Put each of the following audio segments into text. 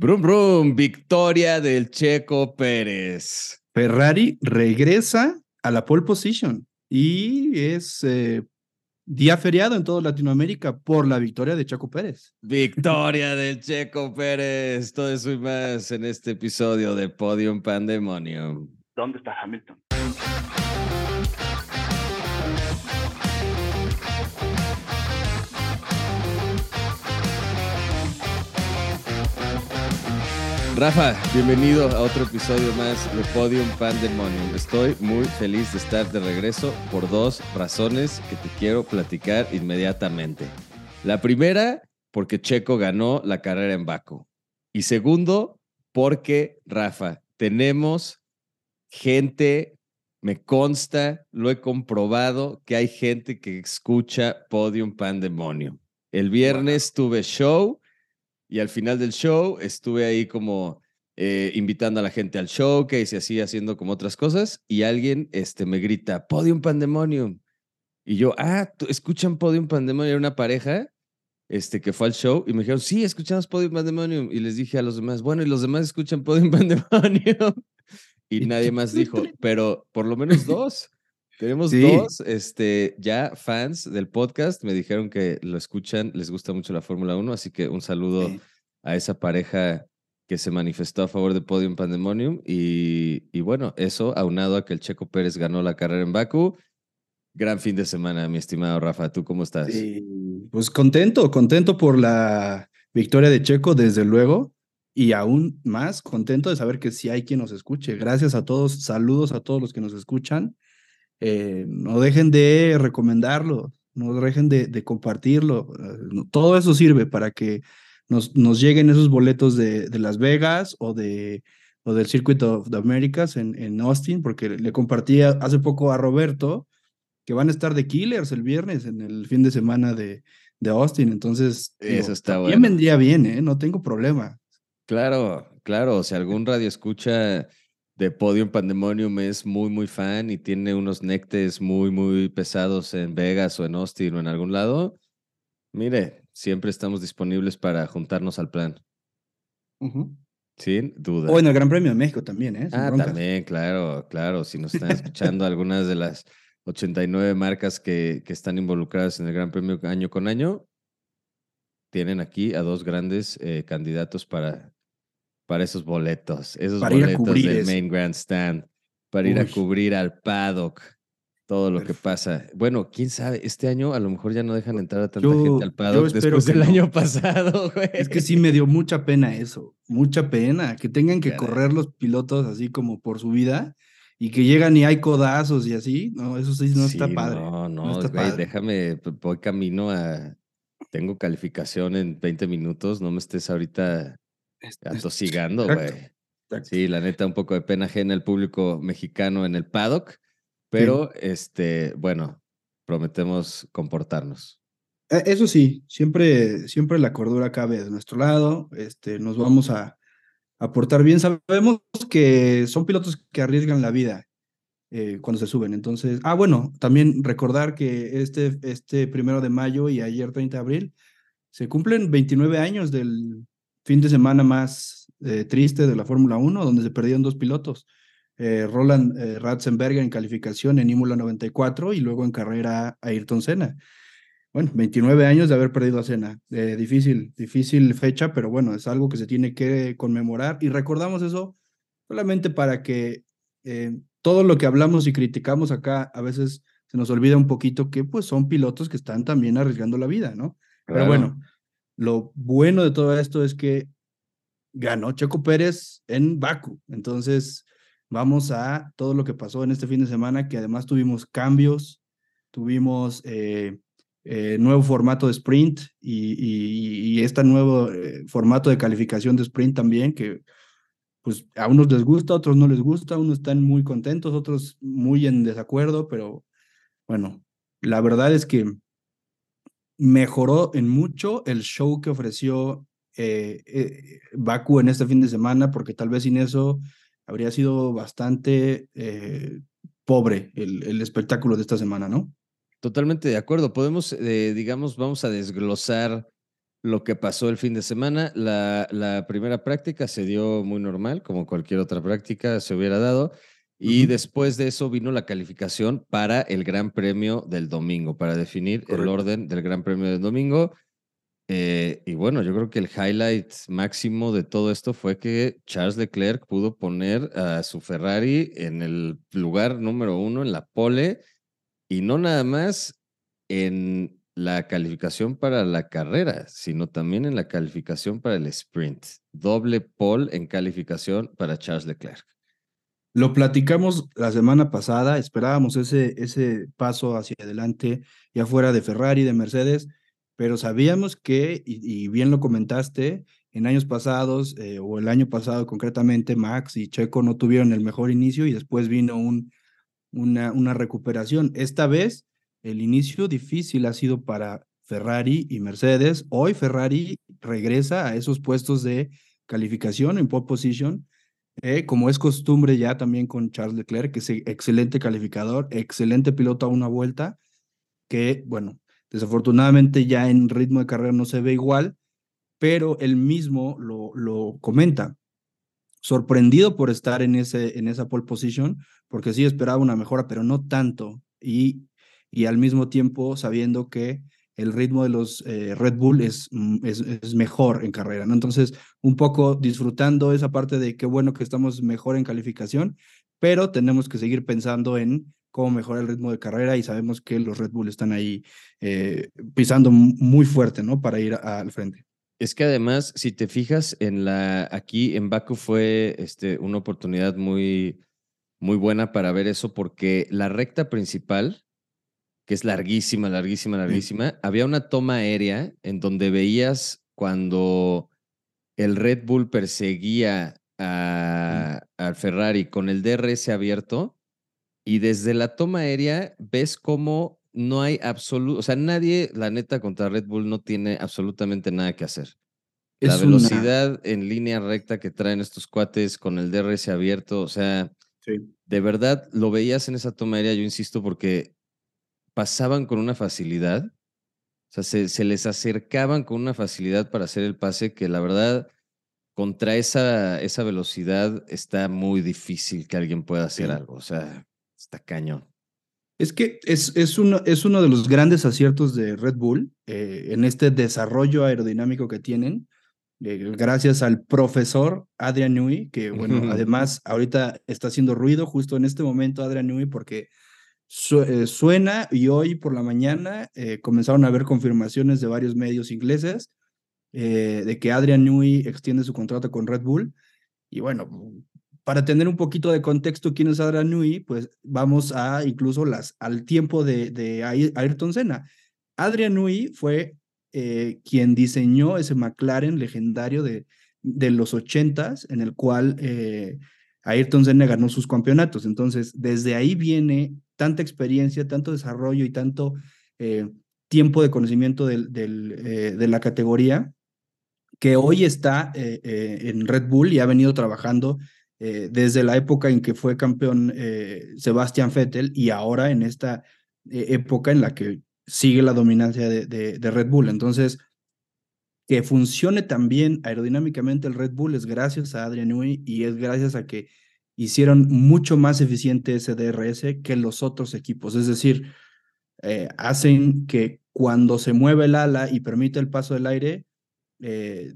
Brum, brum, victoria del Checo Pérez. Ferrari regresa a la pole position y es eh, día feriado en toda Latinoamérica por la victoria de Checo Pérez. Victoria del Checo Pérez. Todo eso y más en este episodio de Podium Pandemonium. ¿Dónde está Hamilton? Rafa, bienvenido a otro episodio más de Podium Pandemonium. Estoy muy feliz de estar de regreso por dos razones que te quiero platicar inmediatamente. La primera, porque Checo ganó la carrera en Baku. Y segundo, porque, Rafa, tenemos gente, me consta, lo he comprobado, que hay gente que escucha Podium Pandemonium. El viernes tuve show y al final del show estuve ahí como eh, invitando a la gente al show, que se así haciendo como otras cosas, y alguien este, me grita, Podium Pandemonium. Y yo, ah, ¿escuchan Podium Pandemonium? Era una pareja este, que fue al show y me dijeron, sí, escuchamos Podium Pandemonium. Y les dije a los demás, bueno, y los demás escuchan Podium Pandemonium. y nadie más dijo, pero por lo menos dos. Tenemos dos este, ya fans del podcast. Me dijeron que lo escuchan, les gusta mucho la Fórmula 1, así que un saludo a esa pareja que se manifestó a favor de Podium Pandemonium. Y, y, bueno, eso aunado a que el Checo Pérez ganó la carrera en Baku. Gran fin de semana, mi estimado Rafa. ¿Tú cómo estás? pues contento, contento por la victoria de Checo, desde luego. Y aún más contento de saber que sí hay quien nos escuche. Gracias a todos, saludos a todos los que nos escuchan. Eh, no dejen de recomendarlo, no dejen de, compartirlo. Eh, todo eso sirve para que nos, nos lleguen esos boletos de, de, Las Vegas o, de, o del Circuit of the Americas en, en Austin, porque le compartí hace poco a Roberto que van a estar de Killers el viernes en el fin de semana de, de Austin. Entonces, eso está bien vendría bien, ¿eh? no tengo problema. Claro, claro. Si algún radio escucha de Podium Pandemonium es muy, muy fan y tiene unos nectes muy, muy pesados en Vegas o en Austin o en algún lado, mire, siempre estamos disponibles para juntarnos al plan. Sin duda. O en el Gran Premio de México también, ¿eh? ah, también, claro, claro. Si nos están escuchando algunas de las 89 marcas que, que están involucradas en el Gran Premio año con año, tienen aquí a dos grandes eh, candidatos para para esos boletos, esos boletos del Main Grandstand, para ir a cubrir al paddock, todo lo que pasa. Bueno, quién sabe, este año a lo mejor ya no dejan entrar a tanta gente al paddock después del año pasado, güey. Es que sí me dio mucha pena eso, mucha pena, que tengan que correr los pilotos así como por su vida y que llegan y hay codazos y así, no, eso sí no está padre. No, no, güey, déjame, voy camino a, tengo calificación en 20 minutos, no me estés ahorita Atosigando, güey. Sí, la neta, un poco de pena ajena el público mexicano en el paddock, pero este, bueno, prometemos comportarnos. E, eso sí, siempre, siempre la cordura cabe de nuestro lado, este, nos vamos a aportar bien. Sabemos que son pilotos que arriesgan la vida eh, cuando se suben, entonces, ah, bueno, también recordar que este, este primero de mayo y ayer 30 de abril se cumplen 29 años del fin de semana más eh, triste de la Fórmula 1, donde se perdieron dos pilotos. Eh, Roland eh, Ratzenberger en calificación en Imola 94 y luego en carrera Ayrton Senna. Bueno, 29 años de haber perdido a Senna. difícil, difícil fecha, pero bueno, es algo que se tiene que conmemorar y recordamos eso solamente para que todo lo que hablamos y criticamos acá a veces se nos olvida un poquito que pues son pilotos que están también arriesgando la vida, ¿no? Pero bueno, lo bueno de todo esto es que ganó Checo Pérez en Baku. Entonces, vamos a todo lo que pasó en este fin de semana, que además tuvimos cambios, tuvimos eh, eh, nuevo formato de sprint y, este nuevo eh, formato de calificación de sprint también, que pues a unos les gusta, a otros no les gusta, unos están muy contentos, otros muy en desacuerdo, pero bueno, la verdad es que mejoró en mucho el show que ofreció eh, eh, Baku en este fin de semana, porque tal vez sin eso habría sido bastante eh, pobre el, el, espectáculo de esta semana, ¿no? Totalmente de acuerdo. Podemos, digamos, vamos a desglosar lo que pasó el fin de semana. La, la, primera práctica se dio muy normal, como cualquier otra práctica se hubiera dado. Y después de eso vino la calificación para el Gran Premio del domingo, para definir el orden del Gran Premio del domingo. Eh, y bueno, yo creo que el highlight máximo de todo esto fue que Charles Leclerc pudo poner a su Ferrari en el lugar número uno en la pole y no nada más en la calificación para la carrera, sino también en la calificación para el sprint. Doble pole en calificación para Charles Leclerc. Lo platicamos la semana pasada, esperábamos ese, ese paso hacia adelante, ya fuera de Ferrari, de Mercedes, pero sabíamos que, y, bien lo comentaste, en años pasados, eh, o el año pasado concretamente, Max y Checo no tuvieron el mejor inicio y después vino un, una, una recuperación. Esta vez el inicio difícil ha sido para Ferrari y Mercedes. Hoy Ferrari regresa a esos puestos de calificación en pole position, eh, como es costumbre ya también con Charles Leclerc, que es excelente calificador, excelente piloto a una vuelta, que bueno, desafortunadamente ya en ritmo de carrera no se ve igual, pero él mismo lo, lo comenta. Sorprendido por estar en, ese, en esa pole position, porque sí esperaba una mejora, pero no tanto. Y y al mismo tiempo sabiendo que el ritmo de los eh, Red Bull es, mm, es, es, mejor en carrera, ¿no? Entonces, un poco disfrutando esa parte de qué bueno que estamos mejor en calificación, pero tenemos que seguir pensando en cómo mejorar el ritmo de carrera y sabemos que los Red Bull están ahí eh, pisando muy fuerte, ¿no? Para ir al frente. Es que además, si te fijas en la, aquí en Baku fue este, una oportunidad muy, muy buena para ver eso porque la recta principal, que es larguísima, larguísima, larguísima, había una toma aérea en donde veías cuando el Red Bull perseguía al Ferrari con el DRS abierto y desde la toma aérea ves cómo no hay absoluto, o sea, nadie, la neta, contra Red Bull no tiene absolutamente nada que hacer. la velocidad en línea recta que traen estos cuates con el DRS abierto, o sea, de verdad lo veías en esa toma aérea, yo insisto, porque pasaban con una facilidad, o sea, se, les acercaban con una facilidad para hacer el pase que la verdad, contra esa, esa velocidad está muy difícil que alguien pueda hacer algo, o sea, está cañón. Es que es, es, uno, es uno de los grandes aciertos de Red Bull eh, en este desarrollo aerodinámico que tienen, eh, gracias al profesor Adrian Newey, que bueno, además ahorita está haciendo ruido justo en este momento Adrian Newey porque eh, suena y hoy por la mañana eh, comenzaron a haber confirmaciones de varios medios ingleses eh, de que Adrian Newey extiende su contrato con Red Bull. Y bueno, para tener un poquito de contexto quién es Adrian Newey, pues vamos a incluso las, al tiempo de, de Ayrton Senna. Adrian Newey fue quien diseñó ese McLaren legendario de, de los ochentas, en el cual Ayrton Senna ganó sus campeonatos. Entonces, desde ahí viene tanta experiencia, tanto desarrollo y tanto eh, tiempo de conocimiento eh, de la categoría, que hoy está eh, en Red Bull y ha venido trabajando desde la época en que fue campeón Sebastian Vettel y ahora en esta época en la que sigue la dominancia de, de Red Bull. Entonces, que funcione también aerodinámicamente el Red Bull es gracias a Adrian Newey y es gracias a que hicieron mucho más eficiente ese DRS que los otros equipos. Es decir, eh, hacen que cuando se mueve el ala y permite el paso del aire, eh,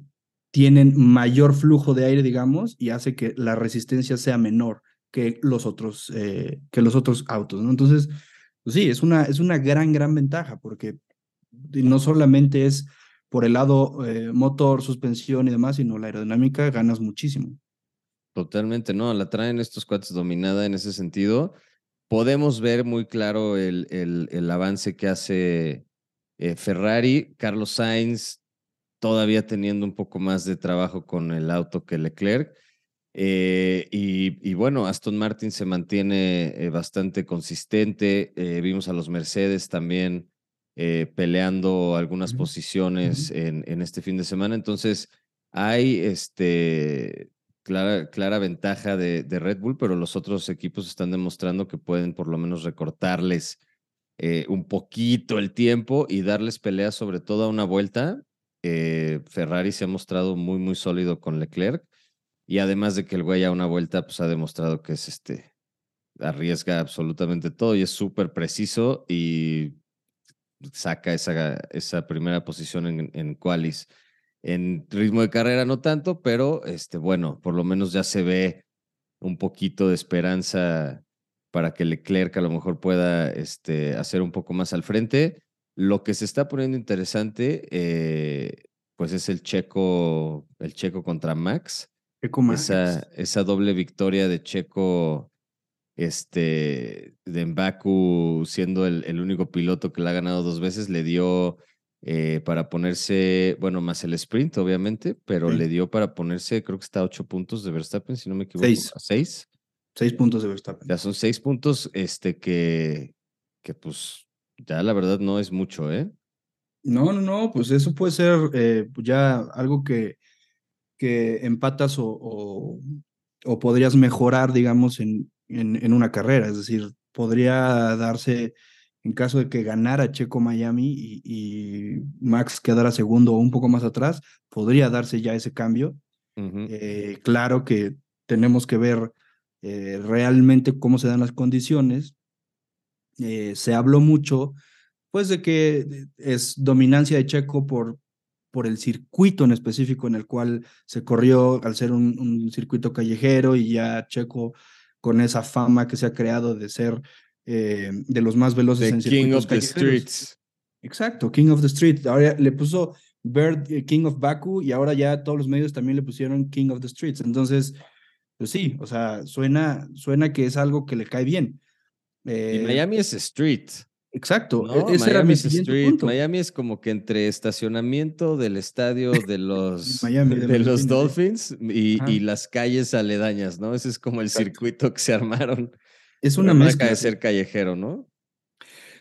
tienen mayor flujo de aire, digamos, y hace que la resistencia sea menor que los otros, eh, que los otros autos. Entonces, pues sí, es una, es una gran, gran ventaja, porque no solamente es por el lado motor, suspensión y demás, sino la aerodinámica ganas muchísimo. Totalmente, no, la traen estos cuates dominada en ese sentido. Podemos ver muy claro el, el, avance que hace eh, Ferrari, Carlos Sainz todavía teniendo un poco más de trabajo con el auto que Leclerc. Eh, y, bueno, Aston Martin se mantiene eh, bastante consistente. vimos a los Mercedes también peleando algunas posiciones en, en, este fin de semana. Entonces, hay este, clara, clara ventaja de, Red Bull, pero los otros equipos están demostrando que pueden por lo menos recortarles eh, un poquito el tiempo y darles pelea sobre todo a una vuelta eh, Ferrari se ha mostrado muy, muy sólido con Leclerc. Y además de que el güey a una vuelta, pues ha demostrado que es este, arriesga absolutamente todo y es súper preciso y saca esa, esa primera posición en, en qualis. En ritmo de carrera no tanto, pero este, bueno, por lo menos ya se ve un poquito de esperanza para que Leclerc a lo mejor pueda este, hacer un poco más al frente. Lo que se está poniendo interesante, eh, pues es el checo, el checo contra Max. Esa, esa doble victoria de Checo este, de Baku siendo el, el, único piloto que la ha ganado dos veces, le dio eh, para ponerse, bueno, más el sprint, obviamente, pero le dio para ponerse, creo que está a ocho puntos de Verstappen, si no me equivoco. Seis. seis? Seis puntos de Verstappen. Ya son seis puntos, este, que, que pues ya la verdad no es mucho, ¿eh? No, no, no, pues eso puede ser eh, ya algo que, que empatas o, o, o podrías mejorar, digamos, en, en, en, una carrera. Es decir, podría darse en caso de que ganara Checo Miami y, Max quedara segundo o un poco más atrás, podría darse ya ese cambio. eh, claro que tenemos que ver eh, realmente cómo se dan las condiciones. Eh, se habló mucho, pues, de que es dominancia de Checo por, por el circuito en específico en el cual se corrió al ser un, un circuito callejero y ya Checo con esa fama que se ha creado de ser eh, de los más veloces the en King of the Streets. Exacto, King of the Street. Ahora le puso Bird eh, King of Baku y ahora ya todos los medios también le pusieron King of the Streets. Entonces, pues sí, o sea, suena, suena que es algo que le cae bien. Eh, y Miami es Street. Exacto, no, ese Miami era mi es Street. punto. Miami es como que entre estacionamiento del estadio de los, Miami, de, de los Dolphins y, y, las calles aledañas, ¿no? Ese es como el Exacto. circuito que se armaron. Es una mezcla. de ser callejero, ¿no?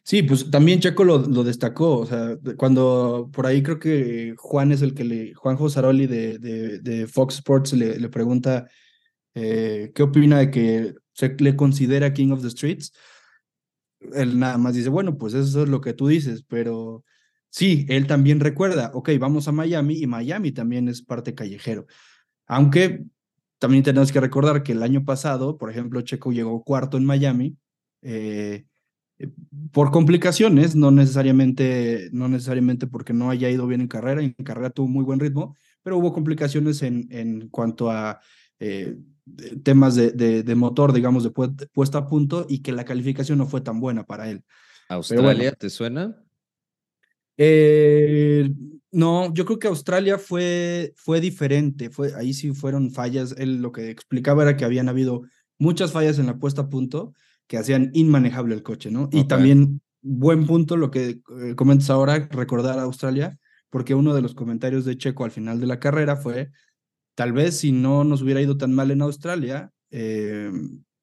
Sí, pues también Checo lo, lo, destacó, o sea, cuando por ahí creo que Juan es el que le, Juan Josaroli de, de, de Fox Sports le, le pregunta eh, qué opina de que se le considera King of the Streets. Él nada más dice, bueno, pues eso es lo que tú dices, pero sí, él también recuerda, ok, vamos a Miami y Miami también es parte callejero. Aunque también tenemos que recordar que el año pasado, por ejemplo, Checo llegó cuarto en Miami. Eh, por complicaciones, no necesariamente, no necesariamente porque no haya ido bien en carrera, en carrera tuvo muy buen ritmo, pero hubo complicaciones en, en cuanto a eh, temas de, de, motor, digamos, de puesta a punto y que la calificación no fue tan buena para él. ¿Australia te suena? Eh, no, yo creo que Australia fue, fue diferente, fue, ahí sí fueron fallas, él lo que explicaba era que habían habido muchas fallas en la puesta a punto, que hacían inmanejable el coche, ¿no? Okay. Y también, buen punto lo que eh, comentas ahora, recordar a Australia, porque uno de los comentarios de Checo al final de la carrera fue, tal vez si no nos hubiera ido tan mal en Australia, eh,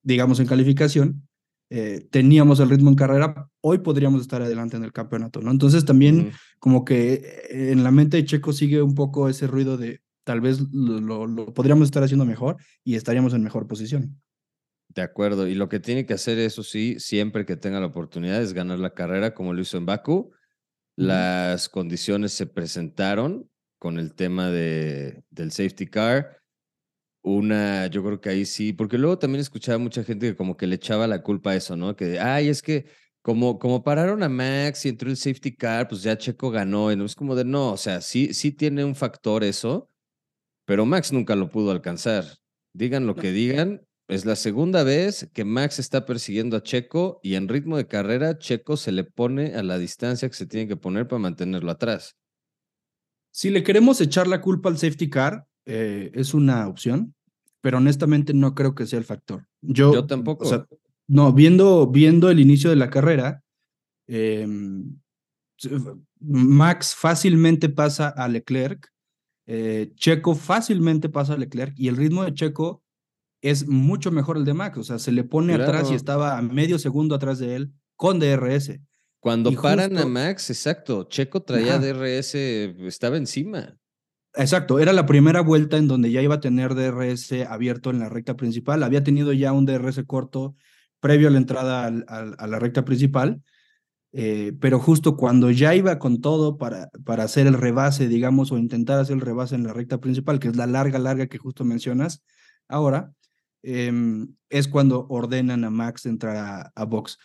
digamos en calificación, eh, teníamos el ritmo en carrera, hoy podríamos estar adelante en el campeonato, ¿no? Entonces también uh -huh. como que eh, en la mente de Checo sigue un poco ese ruido de tal vez lo, lo, lo podríamos estar haciendo mejor y estaríamos en mejor posición. De acuerdo, y lo que tiene que hacer, eso sí, siempre que tenga la oportunidad es ganar la carrera como lo hizo en Baku. Las condiciones se presentaron con el tema de, del safety car. Una, yo creo que ahí sí, porque luego también escuchaba mucha gente que como que le echaba la culpa a eso, ¿no? Que, ay, es que como, como pararon a Max y entró el safety car, pues ya Checo ganó. Y no es como de, no, o sea, sí, sí tiene un factor eso, pero Max nunca lo pudo alcanzar. Digan lo que digan, es la segunda vez que Max está persiguiendo a Checo y en ritmo de carrera Checo se le pone a la distancia que se tiene que poner para mantenerlo atrás. Si le queremos echar la culpa al safety car, eh, es una opción, pero honestamente no creo que sea el factor. Yo, Yo tampoco. O sea, no, viendo, viendo el inicio de la carrera, eh, Max fácilmente pasa a Leclerc, eh, Checo fácilmente pasa a Leclerc y el ritmo de Checo es mucho mejor el de Max, o sea, se le pone claro. atrás y estaba a medio segundo atrás de él con DRS. Cuando y paran justo... a Max, exacto, Checo traía Ajá. DRS, estaba encima. Exacto, era la primera vuelta en donde ya iba a tener DRS abierto en la recta principal, había tenido ya un DRS corto previo a la entrada al, al, a la recta principal, eh, pero justo cuando ya iba con todo para, para hacer el rebase, digamos, o intentar hacer el rebase en la recta principal, que es la larga, larga que justo mencionas, ahora em, es cuando ordenan a Max entrar a, a box.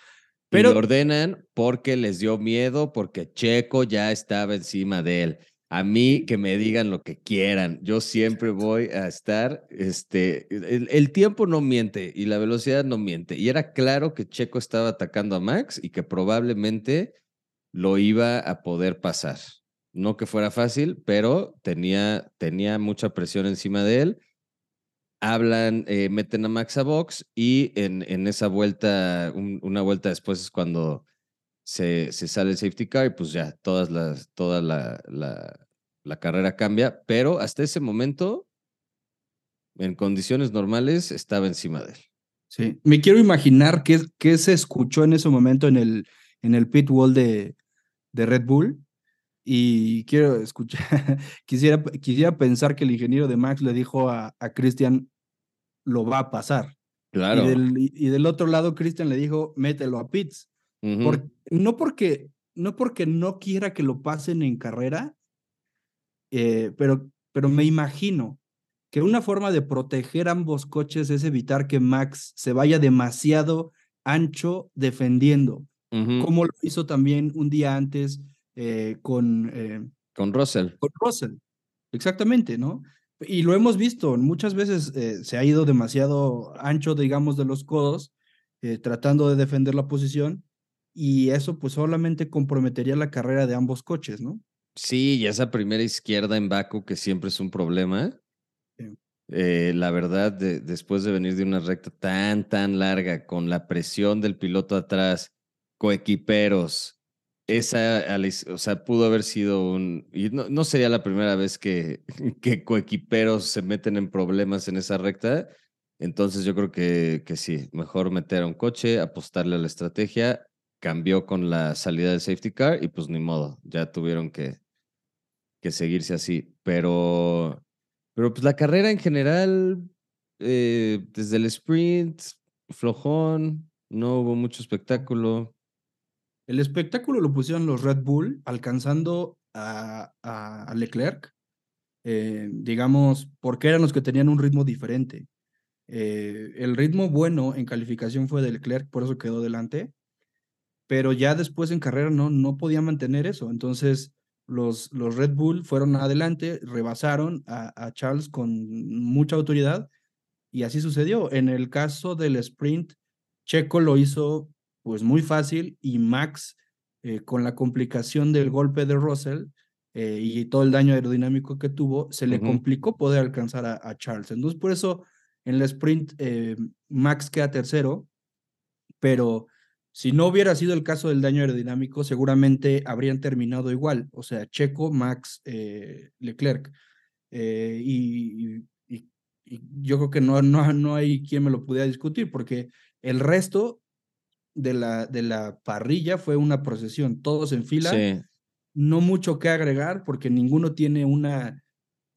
Pero lo ordenan porque les dio miedo, porque Checo ya estaba encima de él. A mí que me digan lo que quieran, yo siempre voy a estar, este, el, tiempo no miente y la velocidad no miente. Y era claro que Checo estaba atacando a Max y que probablemente lo iba a poder pasar. No que fuera fácil, pero tenía, tenía mucha presión encima de él. Hablan, eh, meten a Max a box y en, en esa vuelta, una vuelta después es cuando se, se, sale el safety car y pues ya todas las, toda la, la, carrera cambia, pero hasta ese momento, en condiciones normales, estaba encima de él. Sí, me quiero imaginar qué, qué se escuchó en ese momento en el, en el pit wall de, de Red Bull. Y quiero escuchar, quisiera, quisiera pensar que el ingeniero de Max le dijo a, a Christian, lo va a pasar. Claro. Y del, y del otro lado, Christian le dijo, mételo a no, porque, no porque no quiera que lo pasen en carrera, eh, pero, pero me imagino que una forma de proteger ambos coches es evitar que Max se vaya demasiado ancho defendiendo, como lo hizo también un día antes eh, con... Eh, con Russell. Con Russell, exactamente, ¿no? Y lo hemos visto, muchas veces se ha ido demasiado ancho, digamos, de los codos, tratando de defender la posición, y eso pues solamente comprometería la carrera de ambos coches, ¿no? Sí, y esa primera izquierda en Baku que siempre es un problema. Eh, la verdad, después de venir de una recta tan, tan larga, con la presión del piloto atrás, coequiperos, esa, o sea, pudo haber sido un, y no, no sería la primera vez que, que coequiperos se meten en problemas en esa recta. Entonces yo creo que, que sí, mejor meter a un coche, apostarle a la estrategia cambió con la salida del safety car y pues ni modo, ya tuvieron que, que seguirse así. Pero, pero pues la carrera en general, eh, desde el sprint, flojón, no hubo mucho espectáculo. El espectáculo lo pusieron los Red Bull, alcanzando a, a, Leclerc, eh, digamos, porque eran los que tenían un ritmo diferente. Eh, el ritmo bueno en calificación fue de Leclerc, por eso quedó delante pero ya después en carrera no, no podía mantener eso. Entonces los, los Red Bull fueron adelante, rebasaron a, Charles con mucha autoridad y así sucedió. En el caso del sprint, Checo lo hizo pues muy fácil y Max eh, con la complicación del golpe de Russell eh, y todo el daño aerodinámico que tuvo, se le complicó poder alcanzar a, Charles. Entonces por eso en el sprint eh, Max queda tercero, pero si no hubiera sido el caso del daño aerodinámico, seguramente habrían terminado igual, o sea, Checo, Max, eh, Leclerc. Eh, y, yo creo que no, no, no hay quien me lo pudiera discutir, porque el resto de la, de la parrilla fue una procesión, todos en fila. No mucho que agregar, porque ninguno tiene una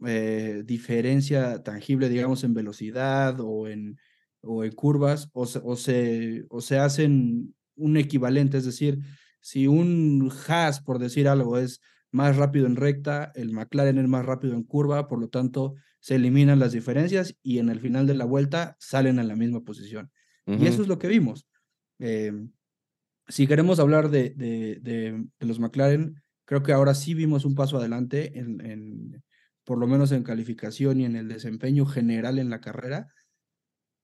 eh, diferencia tangible, digamos, en velocidad o en, o en curvas, o, o, se, o se hacen un equivalente, es decir, si un Haas, por decir algo, es más rápido en recta, el McLaren es más rápido en curva, por lo tanto se eliminan las diferencias y en el final de la vuelta salen en la misma posición. Y eso es lo que vimos. Eh, si queremos hablar de, de, de, los McLaren, creo que ahora sí vimos un paso adelante, en, en, por lo menos en calificación y en el desempeño general en la carrera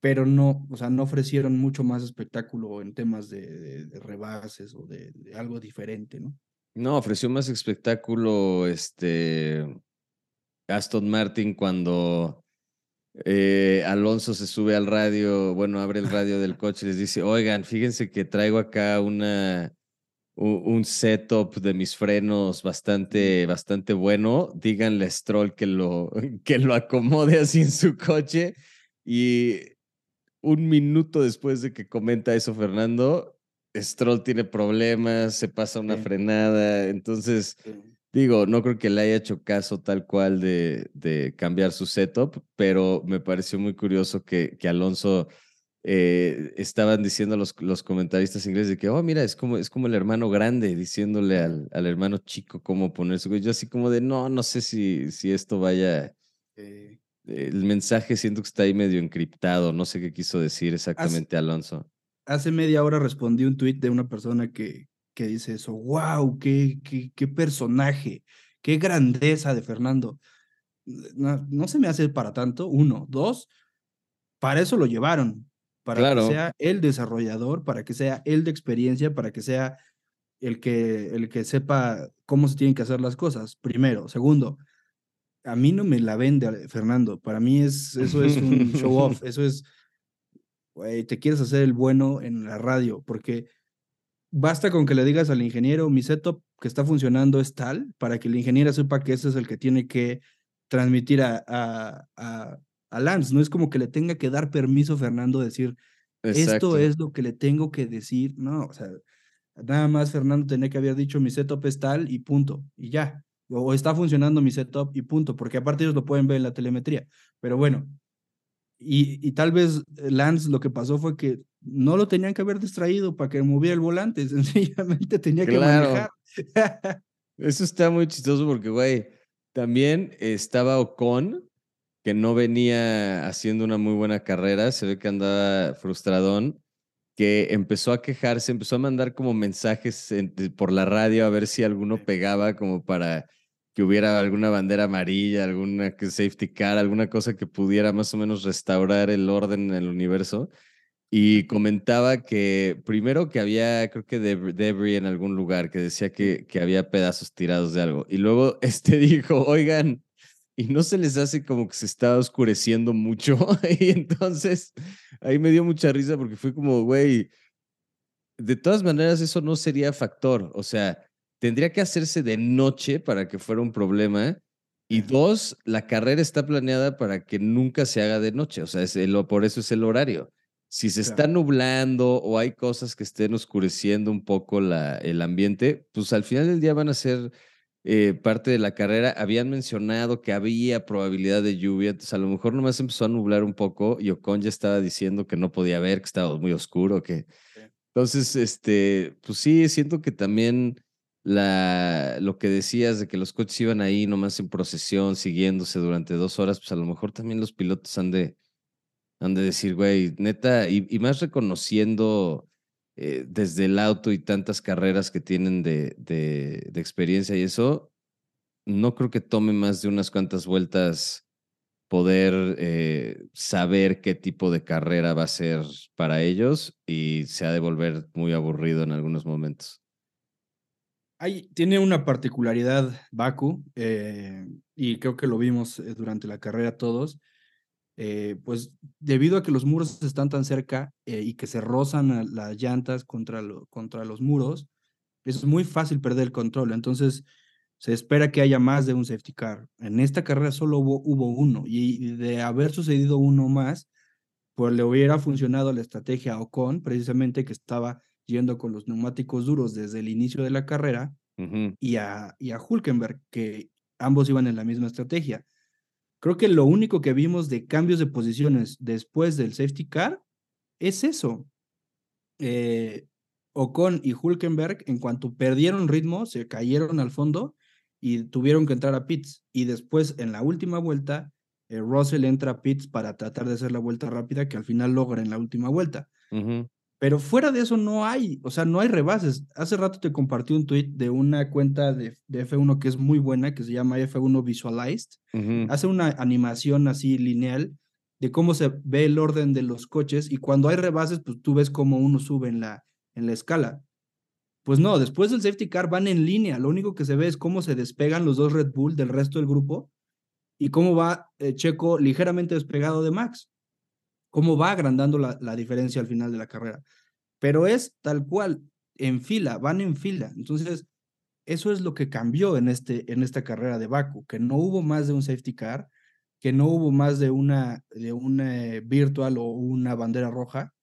pero no, o sea, no ofrecieron mucho más espectáculo en temas de, rebases o de, algo diferente, ¿no? No, ofreció más espectáculo este Aston Martin cuando eh, Alonso se sube al radio, bueno, abre el radio del coche y les dice, oigan, fíjense que traigo acá una, un, setup de mis frenos bastante, bastante bueno. Díganle a Stroll que lo, que lo acomode así en su coche. Y un minuto después de que comenta eso Fernando, Stroll tiene problemas, se pasa una frenada, entonces digo, no creo que le haya hecho caso tal cual de, de cambiar su setup, pero me pareció muy curioso que, que Alonso eh, estaban diciendo los, los comentaristas ingleses de que, oh, mira, es como, es como el hermano grande diciéndole al, al hermano chico cómo ponerse. Yo así como de, no, no sé si, si esto vaya... el mensaje siento que está ahí medio encriptado, no sé qué quiso decir exactamente Alonso. Hace media hora respondí un tuit de una persona que, que dice eso, wow, qué, qué, qué personaje, qué grandeza de Fernando. No, no, se me hace para tanto, uno. Dos, para eso lo llevaron, para que sea el desarrollador, para que sea el de experiencia, para que sea el que, el que sepa cómo se tienen que hacer las cosas, primero. Segundo, a mí no me la vende Fernando, para mí es, eso es un show off, eso es, güey, te quieres hacer el bueno en la radio, porque basta con que le digas al ingeniero, mi setup que está funcionando es tal, para que el ingeniero sepa que ese es el que tiene que transmitir a, a, a Lance. No es como que le tenga que dar permiso Fernando decir, esto es lo que le tengo que decir. No, o sea, nada más Fernando tenía que haber dicho mi setup es tal y punto, y ya. O está funcionando mi setup y punto, porque aparte ellos lo pueden ver en la telemetría. Pero bueno, y, y tal vez Lance lo que pasó fue que no lo tenían que haber distraído para que moviera el volante, sencillamente tenía que manejar. Eso está muy chistoso porque, güey, también estaba Ocon, que no venía haciendo una muy buena carrera, se ve que andaba frustradón, que empezó a quejarse, empezó a mandar como mensajes por la radio a ver si alguno pegaba como para que hubiera alguna bandera amarilla, alguna safety car, alguna cosa que pudiera más o menos restaurar el orden en el universo. Y comentaba que primero que había, creo que debris en algún lugar, que decía que, que había pedazos tirados de algo. Y luego este dijo, oigan, y no se les hace como que se está oscureciendo mucho. y entonces ahí me dio mucha risa porque fue como, güey, de todas maneras eso no sería factor. O sea, tendría que hacerse de noche para que fuera un problema. Y dos, la carrera está planeada para que nunca se haga de noche. O sea, es por eso es el horario. Si se está nublando o hay cosas que estén oscureciendo un poco la, el ambiente, pues al final del día van a ser eh, parte de la carrera, habían mencionado que había probabilidad de lluvia, entonces a lo mejor nomás empezó a nublar un poco y Ocon ya estaba diciendo que no podía ver, que estaba muy oscuro, que... Entonces, este, pues sí, siento que también la, lo que decías de que los coches iban ahí nomás en procesión, siguiéndose durante dos horas, pues a lo mejor también los pilotos han de, han de decir, güey, neta, y, y más reconociendo eh, desde el auto y tantas carreras que tienen de, de, experiencia y eso, no creo que tome más de unas cuantas vueltas poder eh, saber qué tipo de carrera va a ser para ellos y se ha de volver muy aburrido en algunos momentos. Hay, tiene una particularidad Baku, eh, y creo que lo vimos durante la carrera todos, eh, pues debido a que los muros están tan cerca eh, y que se rozan las llantas contra, contra los muros, es muy fácil perder el control. Entonces, se espera que haya más de un safety car. En esta carrera solo hubo, hubo uno y de haber sucedido uno más, pues le hubiera funcionado la estrategia a Ocon, precisamente que estaba yendo con los neumáticos duros desde el inicio de la carrera, y, a, y a Hulkenberg, que ambos iban en la misma estrategia. Creo que lo único que vimos de cambios de posiciones después del safety car es eso. Eh, Ocon y Hulkenberg, en cuanto perdieron ritmo, se cayeron al fondo y tuvieron que entrar a pits. Y después, en la última vuelta, eh, Russell entra a pits para tratar de hacer la vuelta rápida que al final logra en la última vuelta. Pero fuera de eso no hay, o sea, no hay rebases. Hace rato te compartí un tweet de una cuenta de, F1 que es muy buena, que se llama F1 Visualized. Hace una animación así lineal de cómo se ve el orden de los coches y cuando hay rebases, pues tú ves cómo uno sube en la, en la escala. Pues no, después del safety car van en línea. Lo único que se ve es cómo se despegan los dos Red Bull del resto del grupo y cómo va eh, Checo ligeramente despegado de Max cómo va agrandando la, la diferencia al final de la carrera. Pero es tal cual, en fila, van en fila. Entonces, eso es lo que cambió en, este, en esta carrera de Baku, que no hubo más de un safety car, que no hubo más de una, de una virtual o una bandera roja,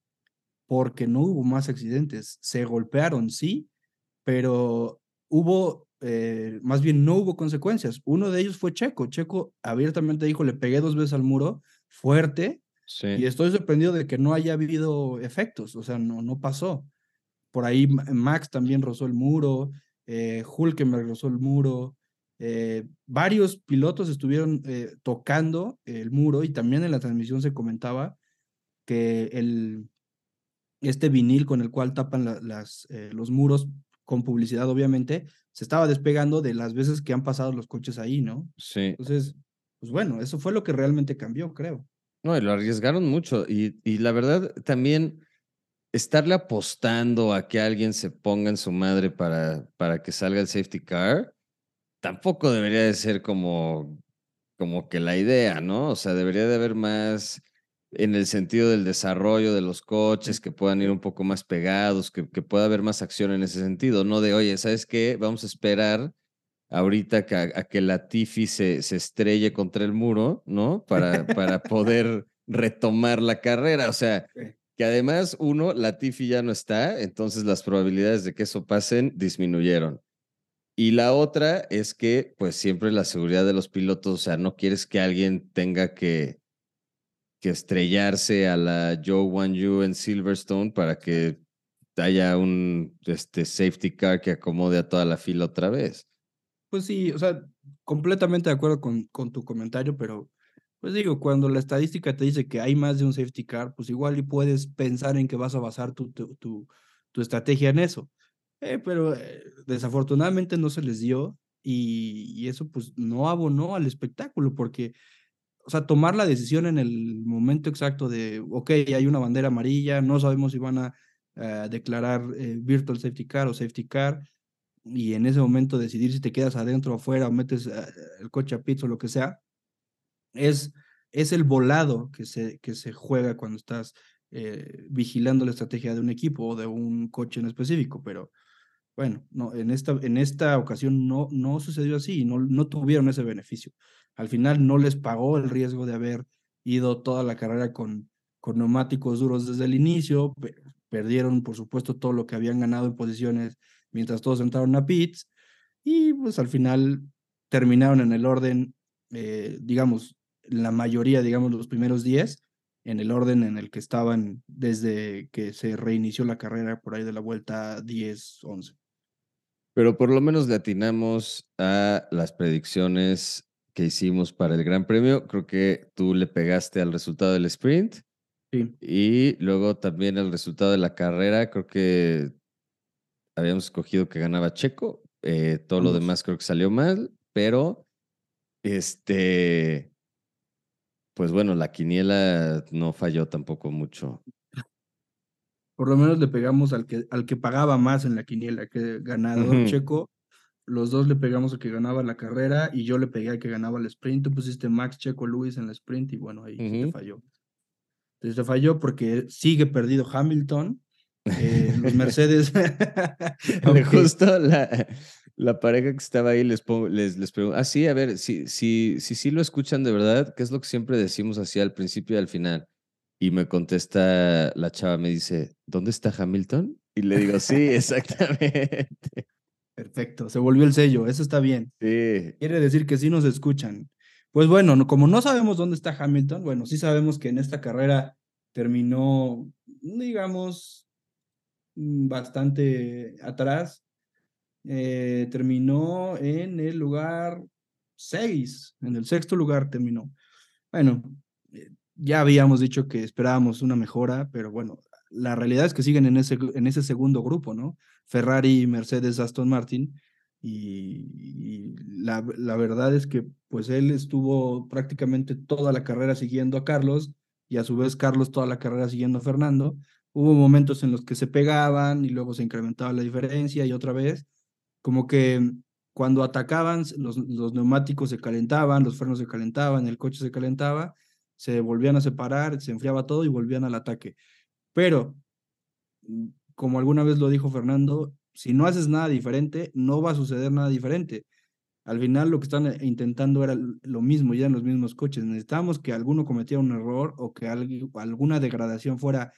porque no hubo más accidentes. Se golpearon, sí, pero hubo, eh, más bien no hubo consecuencias. Uno de ellos fue Checo. Checo abiertamente dijo, le pegué dos veces al muro, fuerte, Y estoy sorprendido de que no haya habido efectos, o sea, no, no pasó. Por ahí Max también rozó el muro, eh, Hulkenberg rozó el muro, eh, varios pilotos estuvieron eh, tocando el muro y también en la transmisión se comentaba que el, este vinil con el cual tapan las, eh, los muros con publicidad, obviamente, se estaba despegando de las veces que han pasado los coches ahí, ¿no? Sí. Entonces, pues bueno, eso fue lo que realmente cambió, creo. No, y lo arriesgaron mucho. Y, y la verdad, también estarle apostando a que alguien se ponga en su madre para, para que salga el safety car, tampoco debería de ser como, como que la idea, ¿no? O sea, debería de haber más en el sentido del desarrollo de los coches, que puedan ir un poco más pegados, que, que pueda haber más acción en ese sentido, no de, oye, ¿sabes qué? Vamos a esperar ahorita que, a, que la Tiffy se, se estrelle contra el muro, ¿no? Para, para poder retomar la carrera. O sea, que además, uno, la Tiffy ya no está, entonces las probabilidades de que eso pasen disminuyeron. Y la otra es que, pues siempre la seguridad de los pilotos, o sea, no quieres que alguien tenga que, que estrellarse a la Joe Wan Yu en Silverstone para que haya un este, safety car que acomode a toda la fila otra vez. Pues sí, o sea, completamente de acuerdo con, con tu comentario, pero pues digo, cuando la estadística te dice que hay más de un safety car, pues igual y puedes pensar en que vas a basar tu, tu, tu, estrategia en eso. Eh, pero eh, desafortunadamente no se les dio y, y, eso pues no abonó al espectáculo porque o sea, tomar la decisión en el momento exacto de, ok, hay una bandera amarilla, no sabemos si van a eh, declarar eh, virtual safety car o safety car, y en ese momento decidir si te quedas adentro o afuera o metes eh, el coche a pits o lo que sea, es, es el volado que se, que se juega cuando estás vigilando la estrategia de un equipo o de un coche en específico, pero bueno, no, en esta, en esta ocasión no, no sucedió así, no, no tuvieron ese beneficio. Al final no les pagó el riesgo de haber ido toda la carrera con, con neumáticos duros desde el inicio, perdieron por supuesto todo lo que habían ganado en posiciones mientras todos entraron a pits y pues al final terminaron en el orden, eh, digamos, la mayoría, digamos, los primeros 10, en el orden en el que estaban desde que se reinició la carrera por ahí de la vuelta 10-11. Pero por lo menos le atinamos a las predicciones que hicimos para el Gran Premio. Creo que tú le pegaste al resultado del sprint. Sí. Y luego también el resultado de la carrera. Creo que habíamos escogido que ganaba Checo. Eh, todo lo demás creo que salió mal, pero este. Pues bueno, la quiniela no falló tampoco mucho. Por lo menos le pegamos al que, al que pagaba más en la quiniela, que ganador Checo los dos le pegamos a que ganaba la carrera y yo le pegué a que ganaba el sprint. Tú pusiste Max Checo Luis en el sprint y bueno, ahí se te falló. Entonces te falló porque sigue perdido Hamilton. Eh, los Mercedes. Justo la, la, pareja que estaba ahí les, les, les pregunto. Ah, sí, a ver, si sí si, si, lo escuchan de verdad, ¿qué es lo que siempre decimos así al principio y al final? Y me contesta la chava, me dice, ¿dónde está Hamilton? Y le digo, sí, exactamente. Perfecto, se volvió el sello, eso está bien. Sí. Quiere decir que sí nos escuchan. Pues bueno, como no sabemos dónde está Hamilton, bueno, sí sabemos que en esta carrera terminó, digamos, bastante atrás. Eh, terminó en el lugar 6, en el sexto lugar terminó. Bueno, eh, ya habíamos dicho que esperábamos una mejora, pero bueno, la realidad es que siguen en ese, en ese segundo grupo, ¿no? Ferrari, Mercedes, Aston Martin. Y, la, la, verdad es que pues él estuvo prácticamente toda la carrera siguiendo a Carlos y a su vez Carlos toda la carrera siguiendo a Fernando. Hubo momentos en los que se pegaban y luego se incrementaba la diferencia y otra vez, como que cuando atacaban los, los neumáticos se calentaban, los frenos se calentaban, el coche se calentaba, se volvían a separar, se enfriaba todo y volvían al ataque. Pero, mm, como alguna vez lo dijo Fernando, si no haces nada diferente, no va a suceder nada diferente. Al final lo que están eh, intentando era lo mismo, ya en los mismos coches. Necesitábamos que alguno cometiera un error o que alguna degradación fuera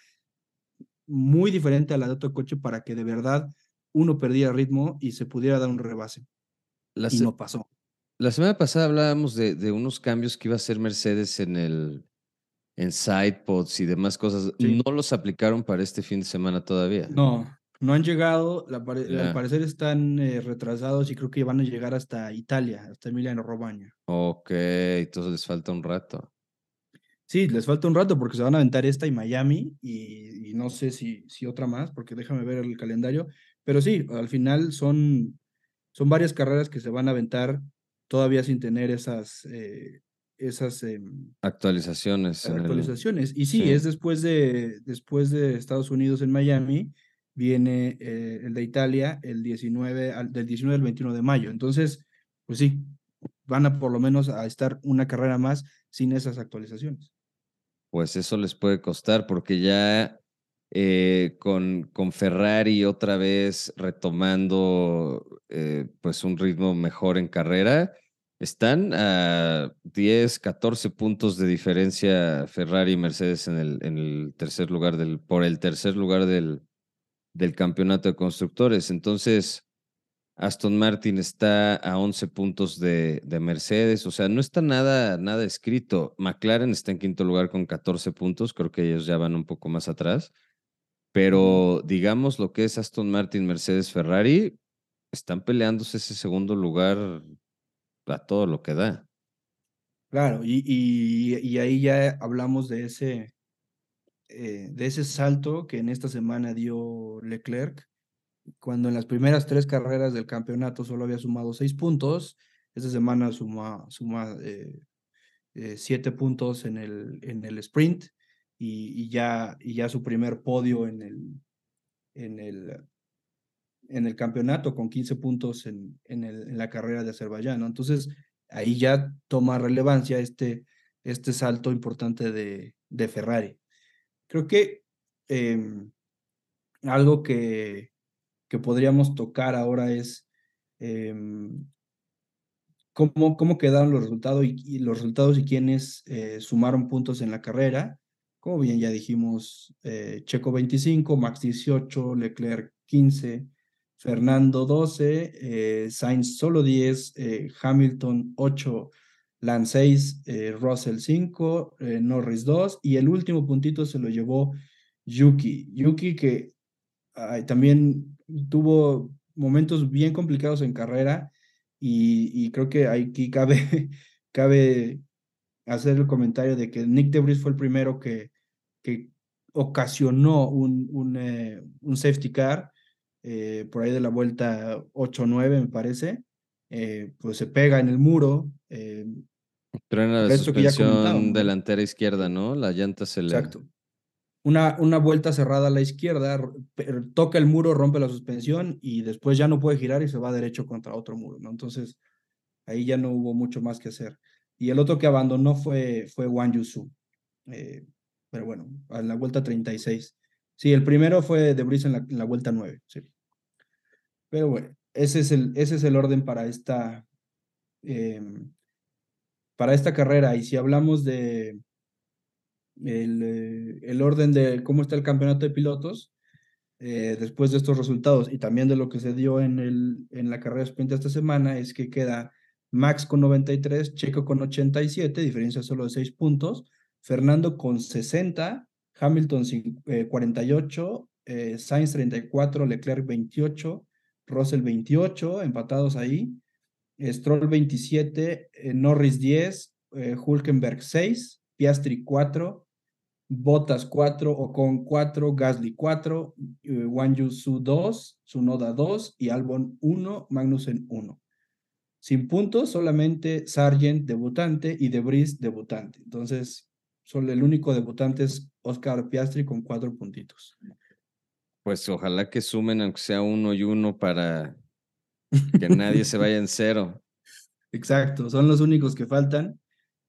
muy diferente a la de otro coche para que de verdad uno perdiera ritmo y se pudiera dar un rebase. y no pasó. La semana pasada hablábamos de, de, unos cambios que iba a hacer Mercedes en el, en sidepods y demás cosas, no los aplicaron para este fin de semana todavía. No, no han llegado, al parecer están eh, retrasados y creo que van a llegar hasta Italia, hasta Emiliano Romagna. Ok, entonces les falta un rato. Sí, les falta un rato porque se van a aventar esta y Miami y, no sé si, si otra más, porque déjame ver el calendario, pero sí, al final son, son varias carreras que se van a aventar todavía sin tener esas, eh, esas em, actualizaciones. Actualizaciones. Y sí, es después de, después de Estados Unidos en Miami, viene eh, el de Italia el 19, del 19 al 21 de mayo. Entonces, pues sí, van a por lo menos a estar una carrera más sin esas actualizaciones. Pues eso les puede costar porque ya eh, con, con Ferrari otra vez retomando eh, pues un ritmo mejor en carrera, están a 10, 14 puntos de diferencia Ferrari y Mercedes en el, en el tercer lugar del, por el tercer lugar del, del campeonato de constructores. Entonces, Aston Martin está a 11 puntos de, de, Mercedes, o sea, no está nada, nada escrito. McLaren está en quinto lugar con 14 puntos, creo que ellos ya van un poco más atrás. Pero digamos lo que es Aston Martin, Mercedes, Ferrari, están peleándose ese segundo lugar a todo lo que da. Claro, y, y, ahí ya hablamos de ese, eh, de ese salto que en esta semana dio Leclerc, cuando en las primeras tres carreras del campeonato solo había sumado seis puntos, esta semana suma, suma eh, eh, siete puntos en el, en el sprint y, ya, y ya su primer podio en el, en el, en el campeonato con 15 puntos en, en, la carrera de Azerbaiyán. Entonces, ahí ya toma relevancia este, este salto importante de, de Ferrari. Creo que em, algo que, que podríamos tocar ahora es em, cómo, cómo quedaron los resultados y, los resultados y quiénes eh, sumaron puntos en la carrera. Como bien ya dijimos, eh, Checo 25, Max 18, Leclerc 15, Fernando 12, eh, Sainz solo 10, Hamilton 8, Lance 6, Russell 5, Norris 2 y el último puntito se lo llevó Yuki. Yuki que también tuvo momentos bien complicados en carrera y, creo que aquí cabe, cabe hacer el comentario de que Nick Debris fue el primero que, que ocasionó un, un, eh, un safety car eh, por ahí de la vuelta 8-9 me parece, eh, pues se pega en el muro. Truena la suspensión delantera izquierda, ¿no? La llanta se le... Exacto una, una vuelta cerrada a la izquierda, toca el muro, rompe la suspensión y después ya no puede girar y se va derecho contra otro muro, ¿no? Entonces, ahí ya no hubo mucho más que hacer. Y el otro que abandonó fue, fue Wang Yusu. Eh, pero bueno, en la vuelta 36. Sí, el primero fue de Brice en la vuelta 9, sí. Pero bueno, ese es el, ese es el orden para esta, em, para esta carrera. Y si hablamos de, el, eh, el, orden de cómo está el campeonato de pilotos eh, después de estos resultados y también de lo que se dio en, la carrera sprint esta semana es que queda Max con 93, Checo con 87, diferencia solo de 6 puntos, Fernando con 60, Hamilton 48, eh, Sainz 34, Leclerc 28, Russell 28, empatados ahí, Stroll 27, Norris 10, Hulkenberg 6, Piastri 4, Botas 4, Ocon 4, Gasly 4, eh, Wang Su 2, Sunoda 2 y Albon 1, Magnussen 1. Sin puntos, solamente Sargent debutante y Debris debutante. Entonces, solo el único debutante es Oscar Piastri con cuatro puntitos. Pues ojalá que sumen, aunque sea uno y uno, para que nadie se vaya en cero. Exacto, son los únicos que faltan.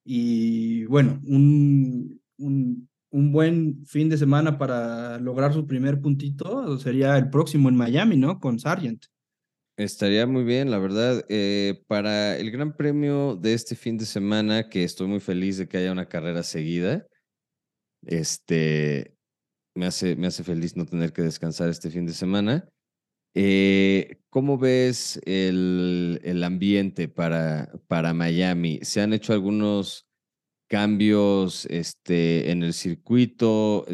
Y bueno, un, un un buen fin de semana para lograr su primer puntito sería el próximo en Miami, ¿no? Con Sargent. Estaría muy bien, la verdad. Eh, para el Gran Premio de este fin de semana, que estoy muy feliz de que haya una carrera seguida, este, me hace, me hace feliz no tener que descansar este fin de semana. Eh, ¿Cómo ves el, el ambiente para, para Miami? ¿Se han hecho algunos cambios este, en el circuito,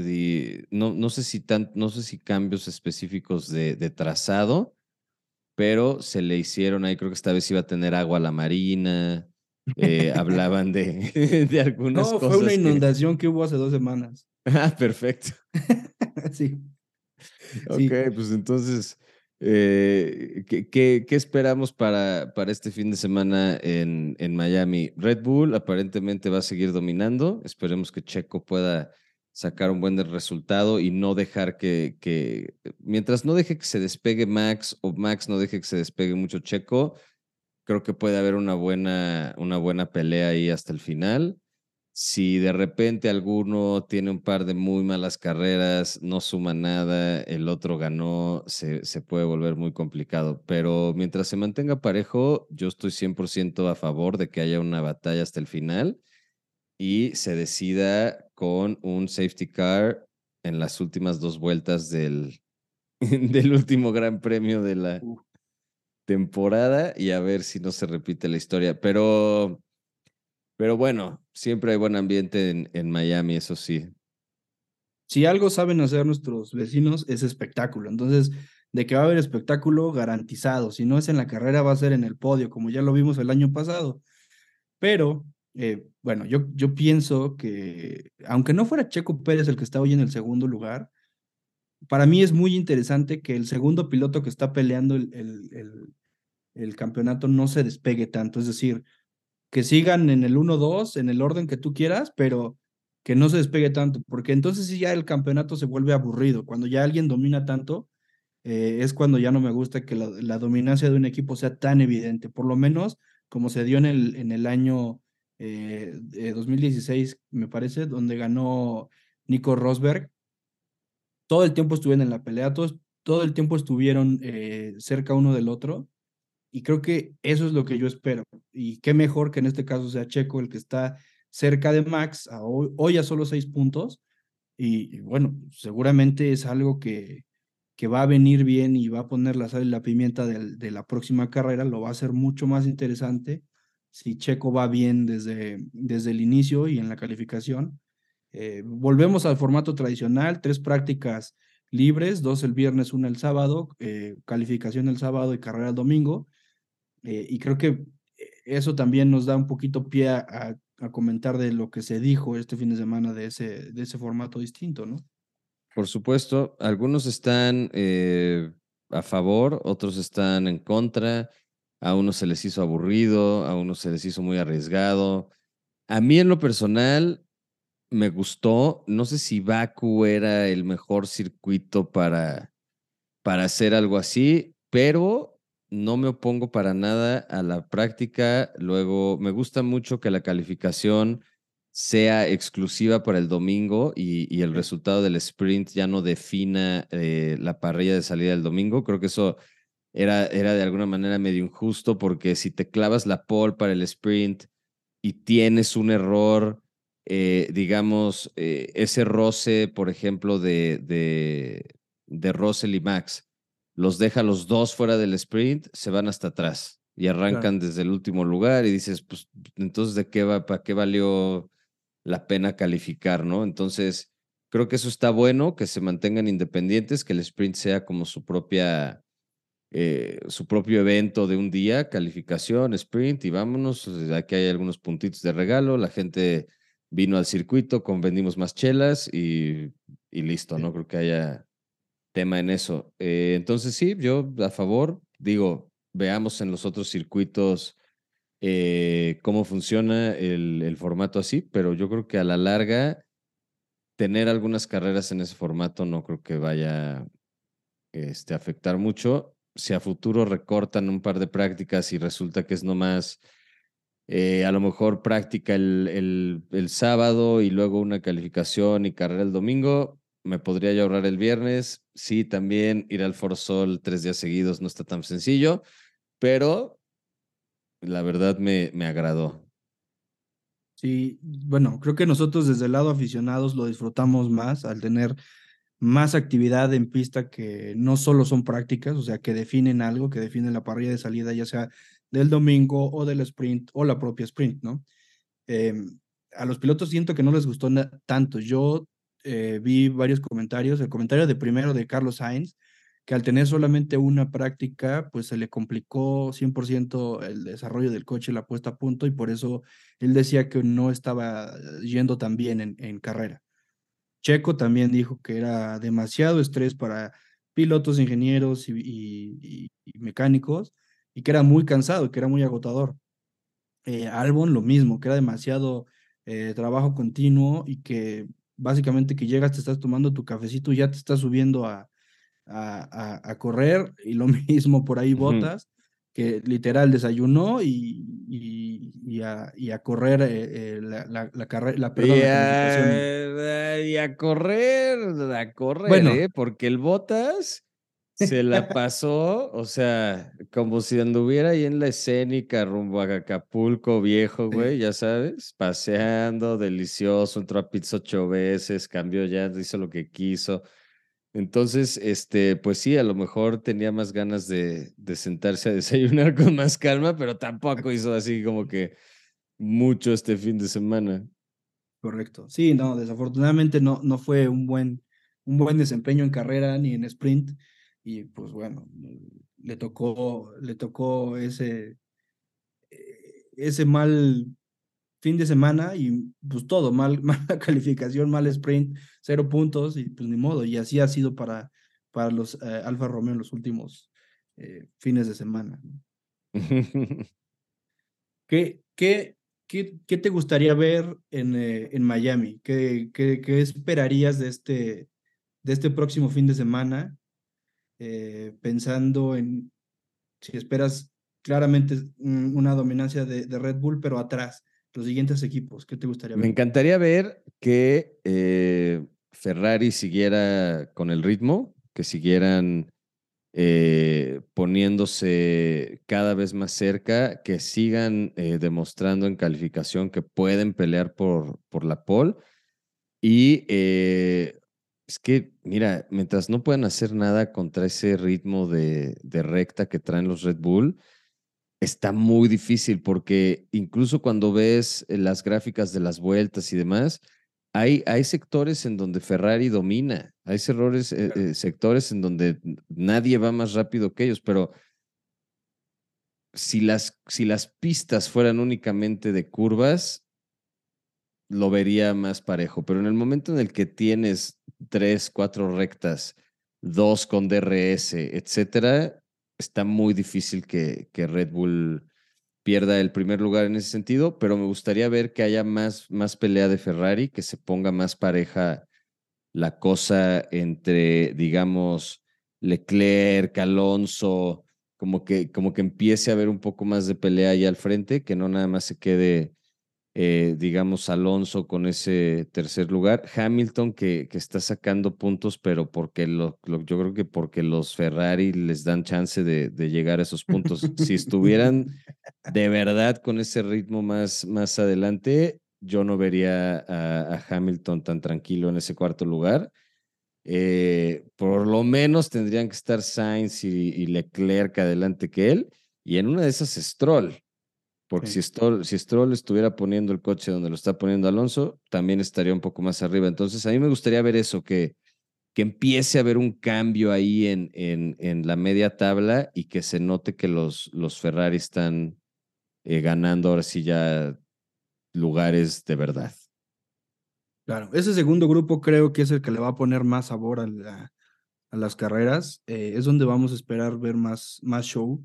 no, no, sé si tan, no sé si cambios específicos de, de, trazado, pero se le hicieron ahí, creo que esta vez iba a tener agua a la marina, eh, hablaban de, de algunas no, cosas. fue una inundación que... hubo hace dos semanas. Ah, perfecto. sí. Ok, pues entonces, eh, ¿qué, qué, esperamos para, para este fin de semana en, en Miami? Red Bull aparentemente va a seguir dominando. Esperemos que Checo pueda sacar un buen resultado y no dejar que, que, mientras no deje que se despegue Max o Max no deje que se despegue mucho Checo, creo que puede haber una buena, una buena pelea ahí hasta el final. Si de repente alguno tiene un par de muy malas carreras, no suma nada, el otro ganó, se, se puede volver muy complicado. Pero mientras se mantenga parejo, yo estoy 100% a favor de que haya una batalla hasta el final y se decida con un safety car en las últimas dos vueltas del, del último gran premio de la temporada y a ver si no se repite la historia. Pero pero bueno, siempre hay buen ambiente en, en Miami, eso sí. Si algo saben hacer nuestros vecinos es espectáculo. Entonces, de que va a haber espectáculo garantizado. Si no es en la carrera, va a ser en el podio, como ya lo vimos el año pasado. Pero, eh, bueno, yo, yo pienso que, aunque no fuera Checo Pérez el que está hoy en el segundo lugar, para mí es muy interesante que el segundo piloto que está peleando el, el, el, el campeonato no se despegue tanto. Es decir, que sigan en el 1-2, en el orden que tú quieras, pero que no se despegue tanto, porque entonces sí ya el campeonato se vuelve aburrido. Cuando ya alguien domina tanto, eh, es cuando ya no me gusta que la, dominancia de un equipo sea tan evidente, por lo menos como se dio en el, en el año eh, 2016, me parece, donde ganó Nico Rosberg. Todo el tiempo estuvieron en la pelea, todos, todo el tiempo estuvieron eh, cerca uno del otro y creo que eso es lo que yo espero. Y qué mejor que en este caso sea Checo el que está cerca de Max, hoy, a solo seis puntos. Y, bueno, seguramente es algo que, que va a venir bien y va a poner la sal y la pimienta de, la próxima carrera, lo va a hacer mucho más interesante si Checo va bien desde, desde el inicio y en la calificación. Eh, volvemos al formato tradicional, tres prácticas libres, dos el viernes, una el sábado, eh, calificación el sábado y carrera el domingo. Eh, y creo que eso también nos da un poquito pie a, comentar de lo que se dijo este fin de semana de ese, de ese formato distinto, ¿no? Por supuesto, algunos están eh, a favor, otros están en contra, a unos se les hizo aburrido, a unos se les hizo muy arriesgado. A mí en lo personal me gustó, no sé si Baku era el mejor circuito para, para hacer algo así, pero no me opongo para nada a la práctica. Luego, me gusta mucho que la calificación sea exclusiva para el domingo y, el resultado del sprint ya no defina eh, la parrilla de salida del domingo. Creo que eso era, era de alguna manera medio injusto porque si te clavas la pole para el sprint y tienes un error, eh, digamos, eh, ese roce, por ejemplo, de, de, de Russell y Max, los deja los dos fuera del sprint, se van hasta atrás y arrancan desde el último lugar y dices, pues entonces de qué va, para qué valió la pena calificar, ¿no? Entonces, creo que eso está bueno, que se mantengan independientes, que el sprint sea como su propia, eh, su propio evento de un día, calificación, sprint y vámonos, aquí hay algunos puntitos de regalo, la gente vino al circuito, vendimos más chelas y, y listo, ¿no? Creo que haya tema en eso. Eh, entonces sí, yo a favor, digo, veamos en los otros circuitos eh, cómo funciona el, el, formato así, pero yo creo que a la larga tener algunas carreras en ese formato no creo que vaya este, a afectar mucho. Si a futuro recortan un par de prácticas y resulta que es nomás eh, a lo mejor práctica el, el, el sábado y luego una calificación y carrera el domingo, me podría ahorrar el viernes. Sí, también ir al Foro Sol tres días seguidos no está tan sencillo, pero la verdad me, me agradó. Sí, bueno, creo que nosotros desde el lado aficionados lo disfrutamos más al tener más actividad en pista que no solo son prácticas, o sea, que definen algo, que definen la parrilla de salida, ya sea del domingo o del sprint o la propia sprint, ¿no? Em, a los pilotos siento que no les gustó tanto. Yo eh, vi varios comentarios. El comentario de primero de Carlos Sainz, que al tener solamente una práctica, pues se le complicó 100% el desarrollo del coche, la puesta a punto, y por eso él decía que no estaba yendo tan bien en, en carrera. Checo también dijo que era demasiado estrés para pilotos, ingenieros y, mecánicos, y que era muy cansado, que era muy agotador. Eh, Albon lo mismo, que era demasiado eh, trabajo continuo y que básicamente que llegas, te estás tomando tu cafecito y ya te estás subiendo a, a, correr, y lo mismo por ahí botas, que literal desayunó y, y, a, y a, correr eh, la, la, la, carrera, la, perdón, y, a, y a correr, a correr, bueno, ¿eh? porque el botas se la pasó, o sea, como si anduviera ahí en la escénica rumbo a Acapulco viejo, güey, ya sabes, paseando, delicioso, entró a pizza ocho veces, cambió ya, hizo lo que quiso. Entonces, este, pues sí, a lo mejor tenía más ganas de, de sentarse a desayunar con más calma, pero tampoco hizo así como que mucho este fin de semana. Correcto. Sí, no, desafortunadamente no, no fue un buen, un buen desempeño en carrera ni en sprint y pues bueno, le tocó, le tocó ese, eh, ese mal fin de semana y pues todo, mal, mala calificación, mal sprint, cero puntos y pues ni modo. Y así ha sido para, para los eh, Alfa Romeo en los últimos eh, fines de semana. ¿Qué, qué, qué, qué, te gustaría ver en, en Miami? ¿Qué, qué, qué esperarías de este, de este próximo fin de semana? Eh, pensando en si esperas claramente una dominancia de, Red Bull, pero atrás, los siguientes equipos, ¿qué te gustaría ver? Me encantaría ver que eh, Ferrari siguiera con el ritmo, que siguieran eh, poniéndose cada vez más cerca, que sigan demostrando en calificación que pueden pelear por, por la pole y es que, mira, mientras no puedan hacer nada contra ese ritmo de, recta que traen los Red Bull, está muy difícil porque incluso cuando ves eh, las gráficas de las vueltas y demás, hay, hay sectores en donde Ferrari domina, hay errores, eh, eh, sectores en donde nadie va más rápido que ellos, pero si las, si las pistas fueran únicamente de curvas, lo vería más parejo, pero en el momento en el que tienes tres, cuatro rectas, dos con DRS, etcétera, está muy difícil que, que, Red Bull pierda el primer lugar en ese sentido, pero me gustaría ver que haya más, más pelea de Ferrari, que se ponga más pareja la cosa entre, digamos, Leclerc, Alonso, como que, como que empiece a haber un poco más de pelea ahí al frente, que no nada más se quede eh, digamos, Alonso con ese tercer lugar. Hamilton que, que está sacando puntos, pero porque lo, yo creo que porque los Ferrari les dan chance de, de llegar a esos puntos. si estuvieran de verdad con ese ritmo más, más adelante, yo no vería a, Hamilton tan tranquilo en ese cuarto lugar. Eh, por lo menos tendrían que estar Sainz y, y Leclerc adelante que él. Y en una de esas Stroll. Porque si, Stroll, si Stroll estuviera poniendo el coche donde lo está poniendo Alonso, también estaría un poco más arriba. Entonces, a mí me gustaría ver eso, que, que empiece a haber un cambio ahí en, en, en la media tabla y que se note que los, los Ferrari están eh, ganando ahora sí ya lugares de verdad. Claro, ese segundo grupo creo que es el que le va a poner más sabor a, a las carreras. Eh, es donde vamos a esperar ver más, más show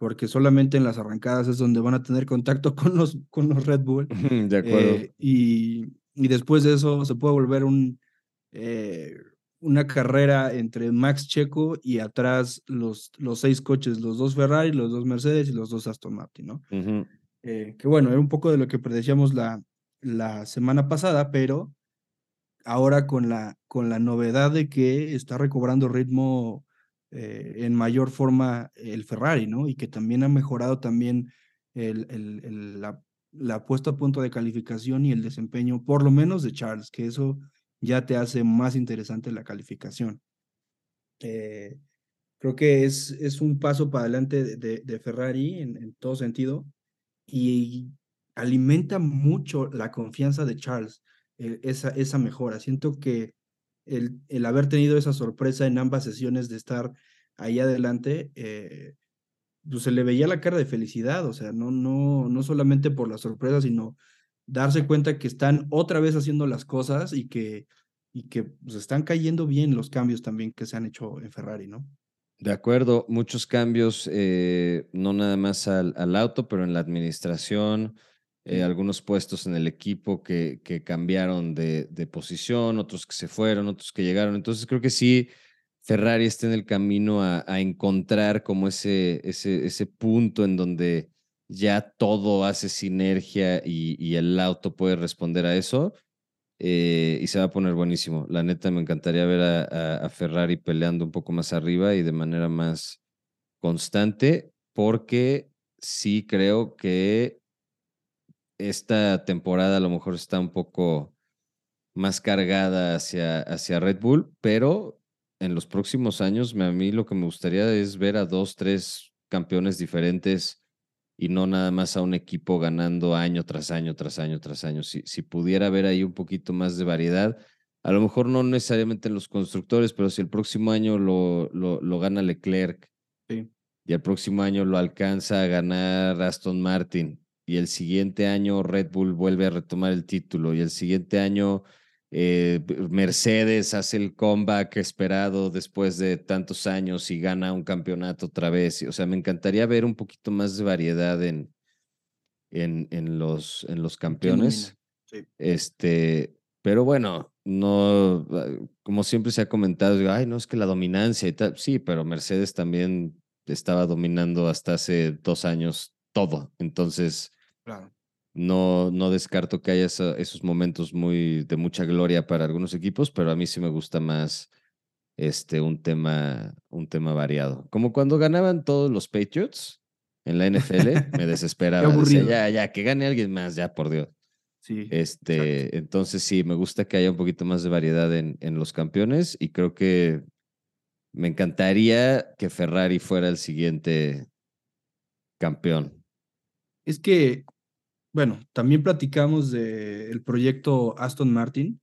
porque solamente en las arrancadas es donde van a tener contacto con los, con los Red Bull. De acuerdo. Eh, y, y, después de eso se puede volver un, eh, una carrera entre Max Checo y atrás los, los seis coches, los dos Ferrari, los dos Mercedes y los dos Aston Martin, ¿no? Eh, que bueno, era un poco de lo que predecíamos la, la semana pasada, pero ahora con la, con la novedad de que está recobrando ritmo eh, en mayor forma el Ferrari, ¿no? Y que también ha mejorado también la, la, puesta a punto de calificación y el desempeño, por lo menos de Charles, que eso ya te hace más interesante la calificación. Eh, creo que es, un paso para adelante de, Ferrari en, todo sentido. Y alimenta mucho la confianza de Charles, esa, esa mejora. Siento que el, el, haber tenido esa sorpresa en ambas sesiones de estar ahí adelante, eh, pues se le veía la cara de felicidad, o sea, no, no, no solamente por la sorpresa, sino darse cuenta que están otra vez haciendo las cosas y que, y que pues, están cayendo bien los cambios también que se han hecho en Ferrari, ¿no? De acuerdo, muchos cambios, eh, no nada más al, al, auto, pero en la administración, eh, algunos puestos en el equipo que, que cambiaron de, de, posición, otros que se fueron, otros que llegaron. Entonces creo que sí, Ferrari está en el camino a, a encontrar como ese, ese, ese punto en donde ya todo hace sinergia y, y el auto puede responder a eso. Eh, y se va a poner buenísimo. La neta, me encantaría ver a, a, Ferrari peleando un poco más arriba y de manera más constante, porque sí creo que esta temporada a lo mejor está un poco más cargada hacia, hacia Red Bull, pero en los próximos años a mí lo que me gustaría es ver a dos, tres campeones diferentes y no nada más a un equipo ganando año tras año, tras año, tras año. Si, si pudiera haber ahí un poquito más de variedad, a lo mejor no necesariamente en los constructores, pero si el próximo año lo, lo, lo gana Leclerc sí. y el próximo año lo alcanza a ganar Aston Martin y el siguiente año Red Bull vuelve a retomar el título y el siguiente año eh, Mercedes hace el comeback esperado después de tantos años y gana un campeonato otra vez. O sea, me encantaría ver un poquito más de variedad en, en, en los, en los campeones. Sí. Este, pero bueno, no, ah, como siempre se ha comentado, digo, ay, no es que la dominancia y tal. Sí, pero Mercedes también estaba dominando hasta hace dos años todo. Entonces, claro. No, no descarto que haya esa, esos momentos muy de mucha gloria para algunos equipos, pero a mí sí me gusta más este, un, tema, un tema variado. Como cuando ganaban todos los Patriots en la NFL, me desesperaba. Decía, ya, ya, que gane alguien más, ya, por Dios. Sí, este, exacto. entonces sí, me gusta que haya un poquito más de variedad en, en los campeones y creo que me encantaría que Ferrari fuera el siguiente campeón. Es que bueno, también platicamos del proyecto Aston Martin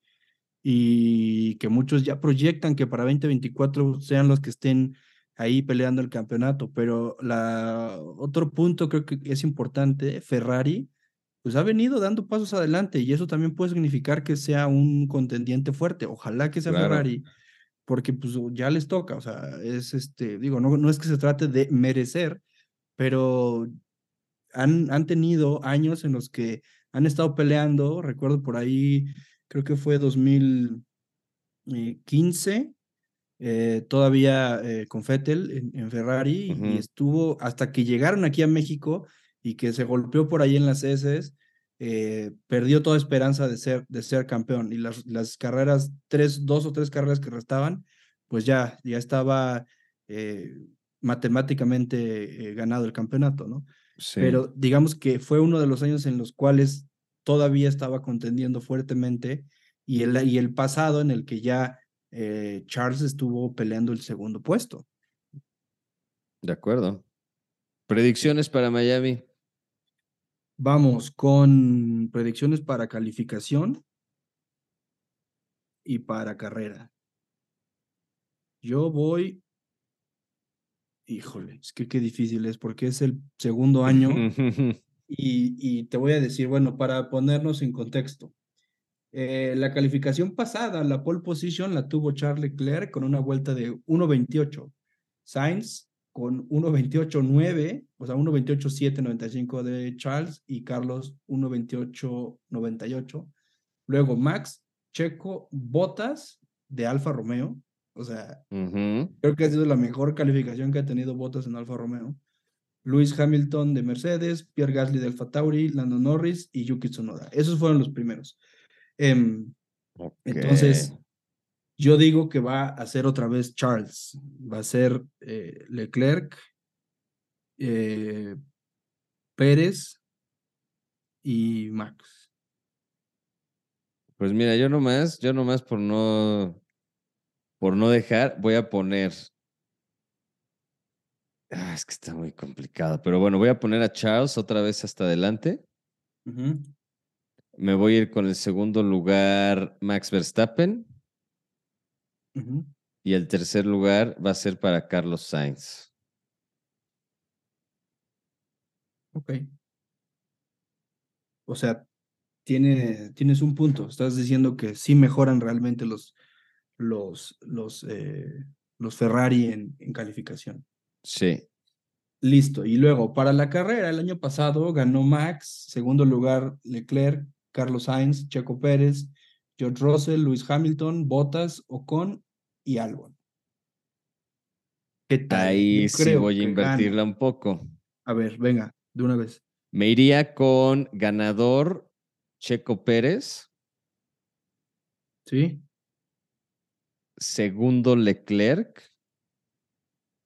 y que muchos ya proyectan que para 2024 sean los que estén ahí peleando el campeonato, pero la, otro punto creo que es importante, Ferrari, pues ha venido dando pasos adelante y eso también puede significar que sea un contendiente fuerte, ojalá que sea claro. Ferrari, porque pues ya les toca, o sea, es este, digo, no, no es que se trate de merecer, pero han, han tenido años en los que han estado peleando, recuerdo por ahí, creo que fue 2015, eh, todavía eh, con Fettel en, en Ferrari, uh -huh. y estuvo hasta que llegaron aquí a México y que se golpeó por ahí en las heces, eh, perdió toda esperanza de ser, de ser campeón. Y las, las carreras, tres, dos o tres carreras que restaban, pues ya, ya estaba eh, matemáticamente ganado el campeonato, ¿no? Sí. pero digamos que fue uno de los años en los cuales todavía estaba contendiendo fuertemente y el, y el pasado en el que ya eh, Charles estuvo peleando el segundo puesto. De acuerdo. Predicciones para Miami. Vamos con predicciones para calificación y para carrera. Yo voy híjole, es que qué difícil es porque es el segundo año y, y, te voy a decir, bueno, para ponernos en contexto, eh, la calificación pasada, la pole position, la tuvo Charles Leclerc con una vuelta de 1.28, Sainz con 1.28.9, o sea, 1.28.795 de Charles y Carlos 1.28.98. Luego Max, Checo, Botas de Alfa Romeo, o sea, uh -huh. creo que ha sido la mejor calificación que ha tenido Bottas en Alfa Romeo. Luis Hamilton de Mercedes, Pierre Gasly de Alfa Tauri, Lando Norris y Yuki Tsunoda. Esos fueron los primeros. Eh, okay. Entonces, yo digo que va a ser otra vez Charles. Va a ser eh, Leclerc, eh, Pérez y Max. Pues mira, yo nomás, yo nomás por no por no dejar, voy a poner. Ah, es que está muy complicado, pero bueno, voy a poner a Charles otra vez hasta adelante. Me voy a ir con el segundo lugar, Max Verstappen. Y el tercer lugar va a ser para Carlos Sainz. Ok. O sea, tiene, tienes un punto. Estás diciendo que sí mejoran realmente los, los, los, eh, los Ferrari en, en calificación. Sí. Listo. Y luego, para la carrera, el año pasado ganó Max, segundo lugar Leclerc, Carlos Sainz, Checo Pérez, George Russell, Luis Hamilton, Bottas, Ocon y Albon. ¿Qué tal? Ahí sí voy a invertirla un poco. A ver, venga, de una vez. Me iría con ganador Checo Pérez. Sí. Segundo Leclerc.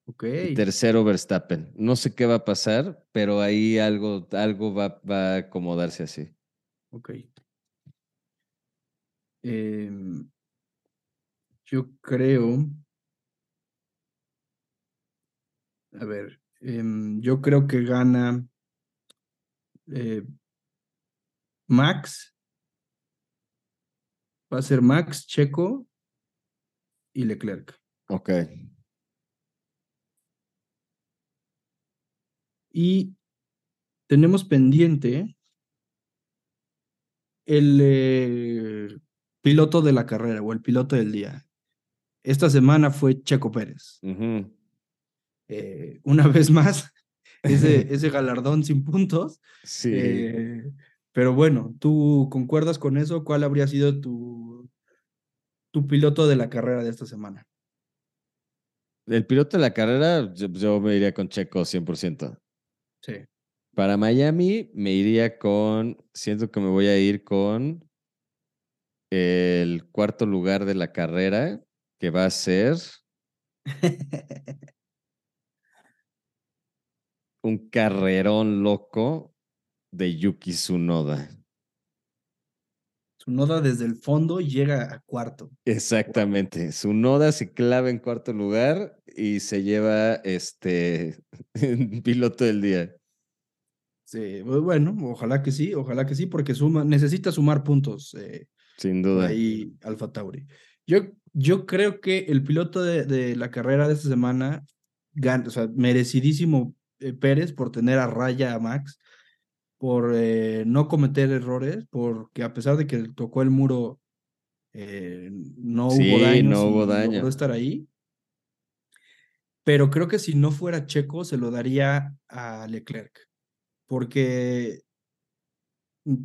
Ok. Y tercero Verstappen. No sé qué va a pasar, pero ahí algo, algo va, va a acomodarse así. Ok. Em, yo creo. A ver, em, yo creo que gana eh, Max. Va a ser Max, Checo y Leclerc. Ok. Y tenemos pendiente el eh, piloto de la carrera o el piloto del día. Esta semana fue Checo Pérez. Eh, una vez más, ese, ese galardón sin puntos. Sí. Eh, pero bueno, ¿tú concuerdas con eso? ¿Cuál habría sido tu, tu piloto de la carrera de esta semana? El piloto de la carrera, yo, me iría con Checo 100%. Sí. Para Miami me iría con, siento que me voy a ir con el cuarto lugar de la carrera, que va a ser un carrerón loco de Yuki Tsunoda. Tsunoda desde el fondo llega a cuarto. Exactamente. Tsunoda se clava en cuarto lugar y se lleva este piloto del día. Sí, bueno, ojalá que sí, ojalá que sí, porque suma, necesita sumar puntos. Eh, Sin duda. Ahí Alfa Tauri. Yo, yo creo que el piloto de, de la carrera de esta semana, o sea, merecidísimo eh, Pérez por tener a raya a Max por eh, no cometer errores, porque a pesar de que tocó el muro, eh, no hubo daño. No hubo daño. estar ahí. Pero creo que si no fuera Checo, se lo daría a Leclerc, porque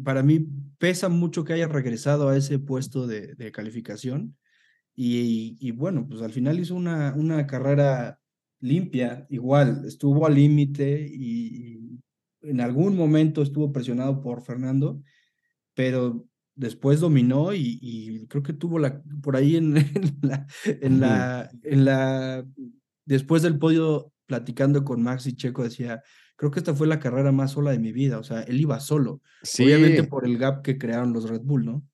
para mí pesa mucho que haya regresado a ese puesto de, de calificación. Y, y, bueno, pues al final hizo una, una carrera limpia, igual, estuvo al límite y, en algún momento estuvo presionado por Fernando, pero después dominó y, creo que tuvo la, por ahí en, la, en, la, en la, después del podio platicando con Max y Checo decía, creo que esta fue la carrera más sola de mi vida, o sea, él iba solo, obviamente por el gap que crearon los Red Bull, ¿no?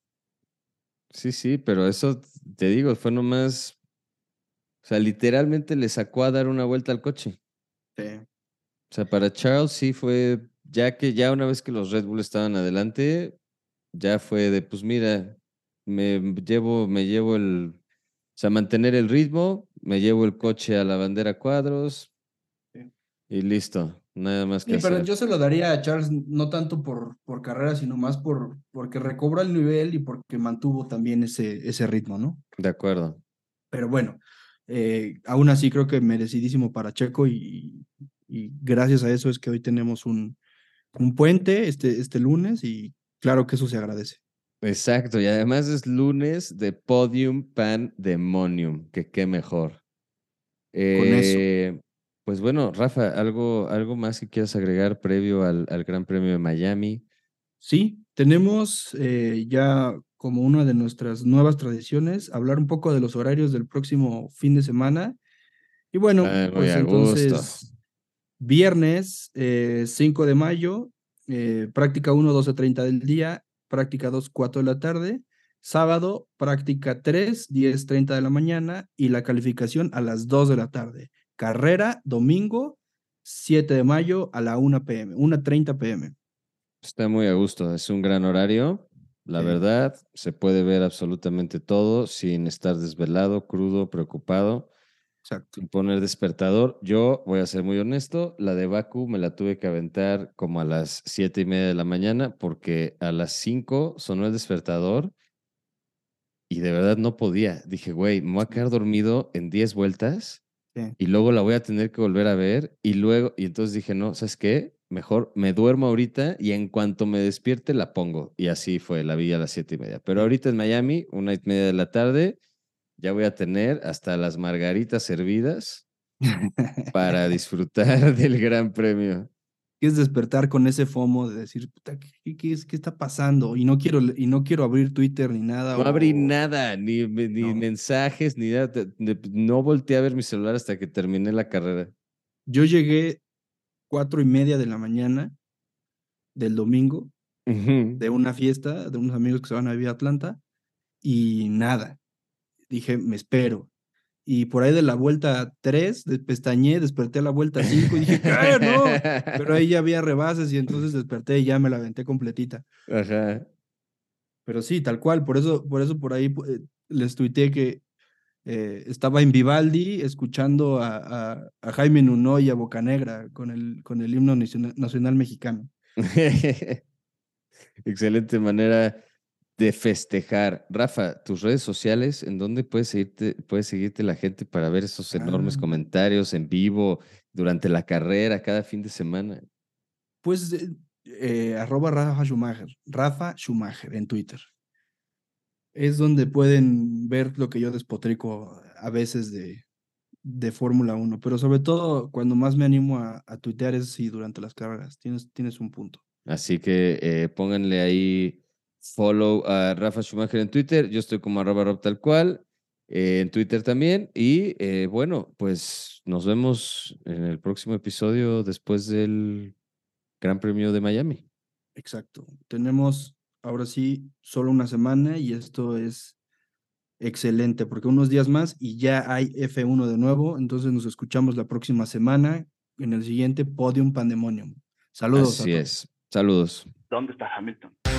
Sí, sí, pero eso te digo, fue nomás, o sea, literalmente le sacó a dar una vuelta al coche. Sí. O sea, para Charles sí fue, ya que ya una vez que los Red Bull estaban adelante, ya fue de, pues mira, me llevo, me llevo el, o sea, mantener el ritmo, me llevo el coche a la bandera cuadros y listo, nada más que sí, pero yo se lo daría a Charles no tanto por, por carrera, sino más por porque recobra el nivel y porque mantuvo también ese, ese ritmo, ¿no? De acuerdo. Pero bueno, eh, aún así creo que merecidísimo para Checo y, y gracias a eso es que hoy tenemos un, un puente este, este lunes y claro que eso se agradece. Exacto, y además es lunes de Podium Pandemonium, que qué mejor. Con eso. Eh, pues bueno, Rafa, ¿algo, algo más que quieras agregar previo al, al Gran Premio de Miami? Sí, tenemos eh, ya como una de nuestras nuevas tradiciones hablar un poco de los horarios del próximo fin de semana. Y bueno, Ah, pues entonces Viernes eh, 5 de mayo, eh, práctica 1, 12.30 del día, práctica 2, 4 de la tarde. Sábado, práctica 3, 10.30 de la mañana y la calificación a las 2 de la tarde. Carrera, domingo, 7 de mayo a la 1 pm, 1.30 pm. Está muy a gusto, es un gran horario. La verdad, se puede ver absolutamente todo sin estar desvelado, crudo, preocupado. Exacto. Sin poner despertador. Yo voy a ser muy honesto, la de Baku me la tuve que aventar como a las siete y media de la mañana porque a las cinco sonó el despertador y de verdad no podía. Dije, güey, me voy a quedar dormido en 10 vueltas y luego la voy a tener que volver a ver y luego, y entonces dije, no, ¿sabes qué? Mejor me duermo ahorita y en cuanto me despierte la pongo. Y así fue, la vi a las siete y media. Pero ahorita en Miami, una y media de la tarde, ya voy a tener hasta las margaritas servidas para disfrutar del Gran Premio. Es despertar con ese FOMO de decir, ¿qué, qué, es, ¿qué está pasando? Y no quiero, y no quiero abrir Twitter ni nada. No abrí nada, ni, ni mensajes, ni nada. No volteé a ver mi celular hasta que terminé la carrera. Yo llegué cuatro y media de la mañana del domingo de una fiesta de unos amigos que se van a vivir a Atlanta y nada dije, me espero. Y por ahí de la vuelta 3, pestañé, desperté a la vuelta 5 y dije, ¡ay, no! Pero ahí ya había rebases y entonces desperté y ya me la aventé completita. Ajá. Pero sí, tal cual, por eso, por eso por ahí eh, les tuiteé que eh, estaba en Vivaldi escuchando a, a, Jaime Nuno y a Bocanegra con el, con el himno nacional mexicano. Excelente manera de festejar. Rafa, tus redes sociales, ¿en dónde puedes seguirte, puedes seguirte la gente para ver esos enormes ah. comentarios en vivo durante la carrera, cada fin de semana? Pues eh, eh, arroba Rafa Schumacher, Rafa Schumacher en Twitter. Es donde pueden ver lo que yo despotrico a veces de, de Fórmula 1, pero sobre todo cuando más me animo a, a tuitear es si durante las carreras. Tienes, tienes un punto. Así que eh, pónganle ahí follow a Rafa Schumacher en Twitter. Yo estoy como arroba Rob tal cual. Eh, en Twitter también. Y eh, bueno, pues nos vemos en el próximo episodio después del Gran Premio de Miami. Exacto. Tenemos ahora sí solo una semana y esto es excelente porque unos días más y ya hay F1 de nuevo. Entonces nos escuchamos la próxima semana en el siguiente Podium Pandemonium. Saludos. Así es. Saludos. ¿Dónde está Hamilton?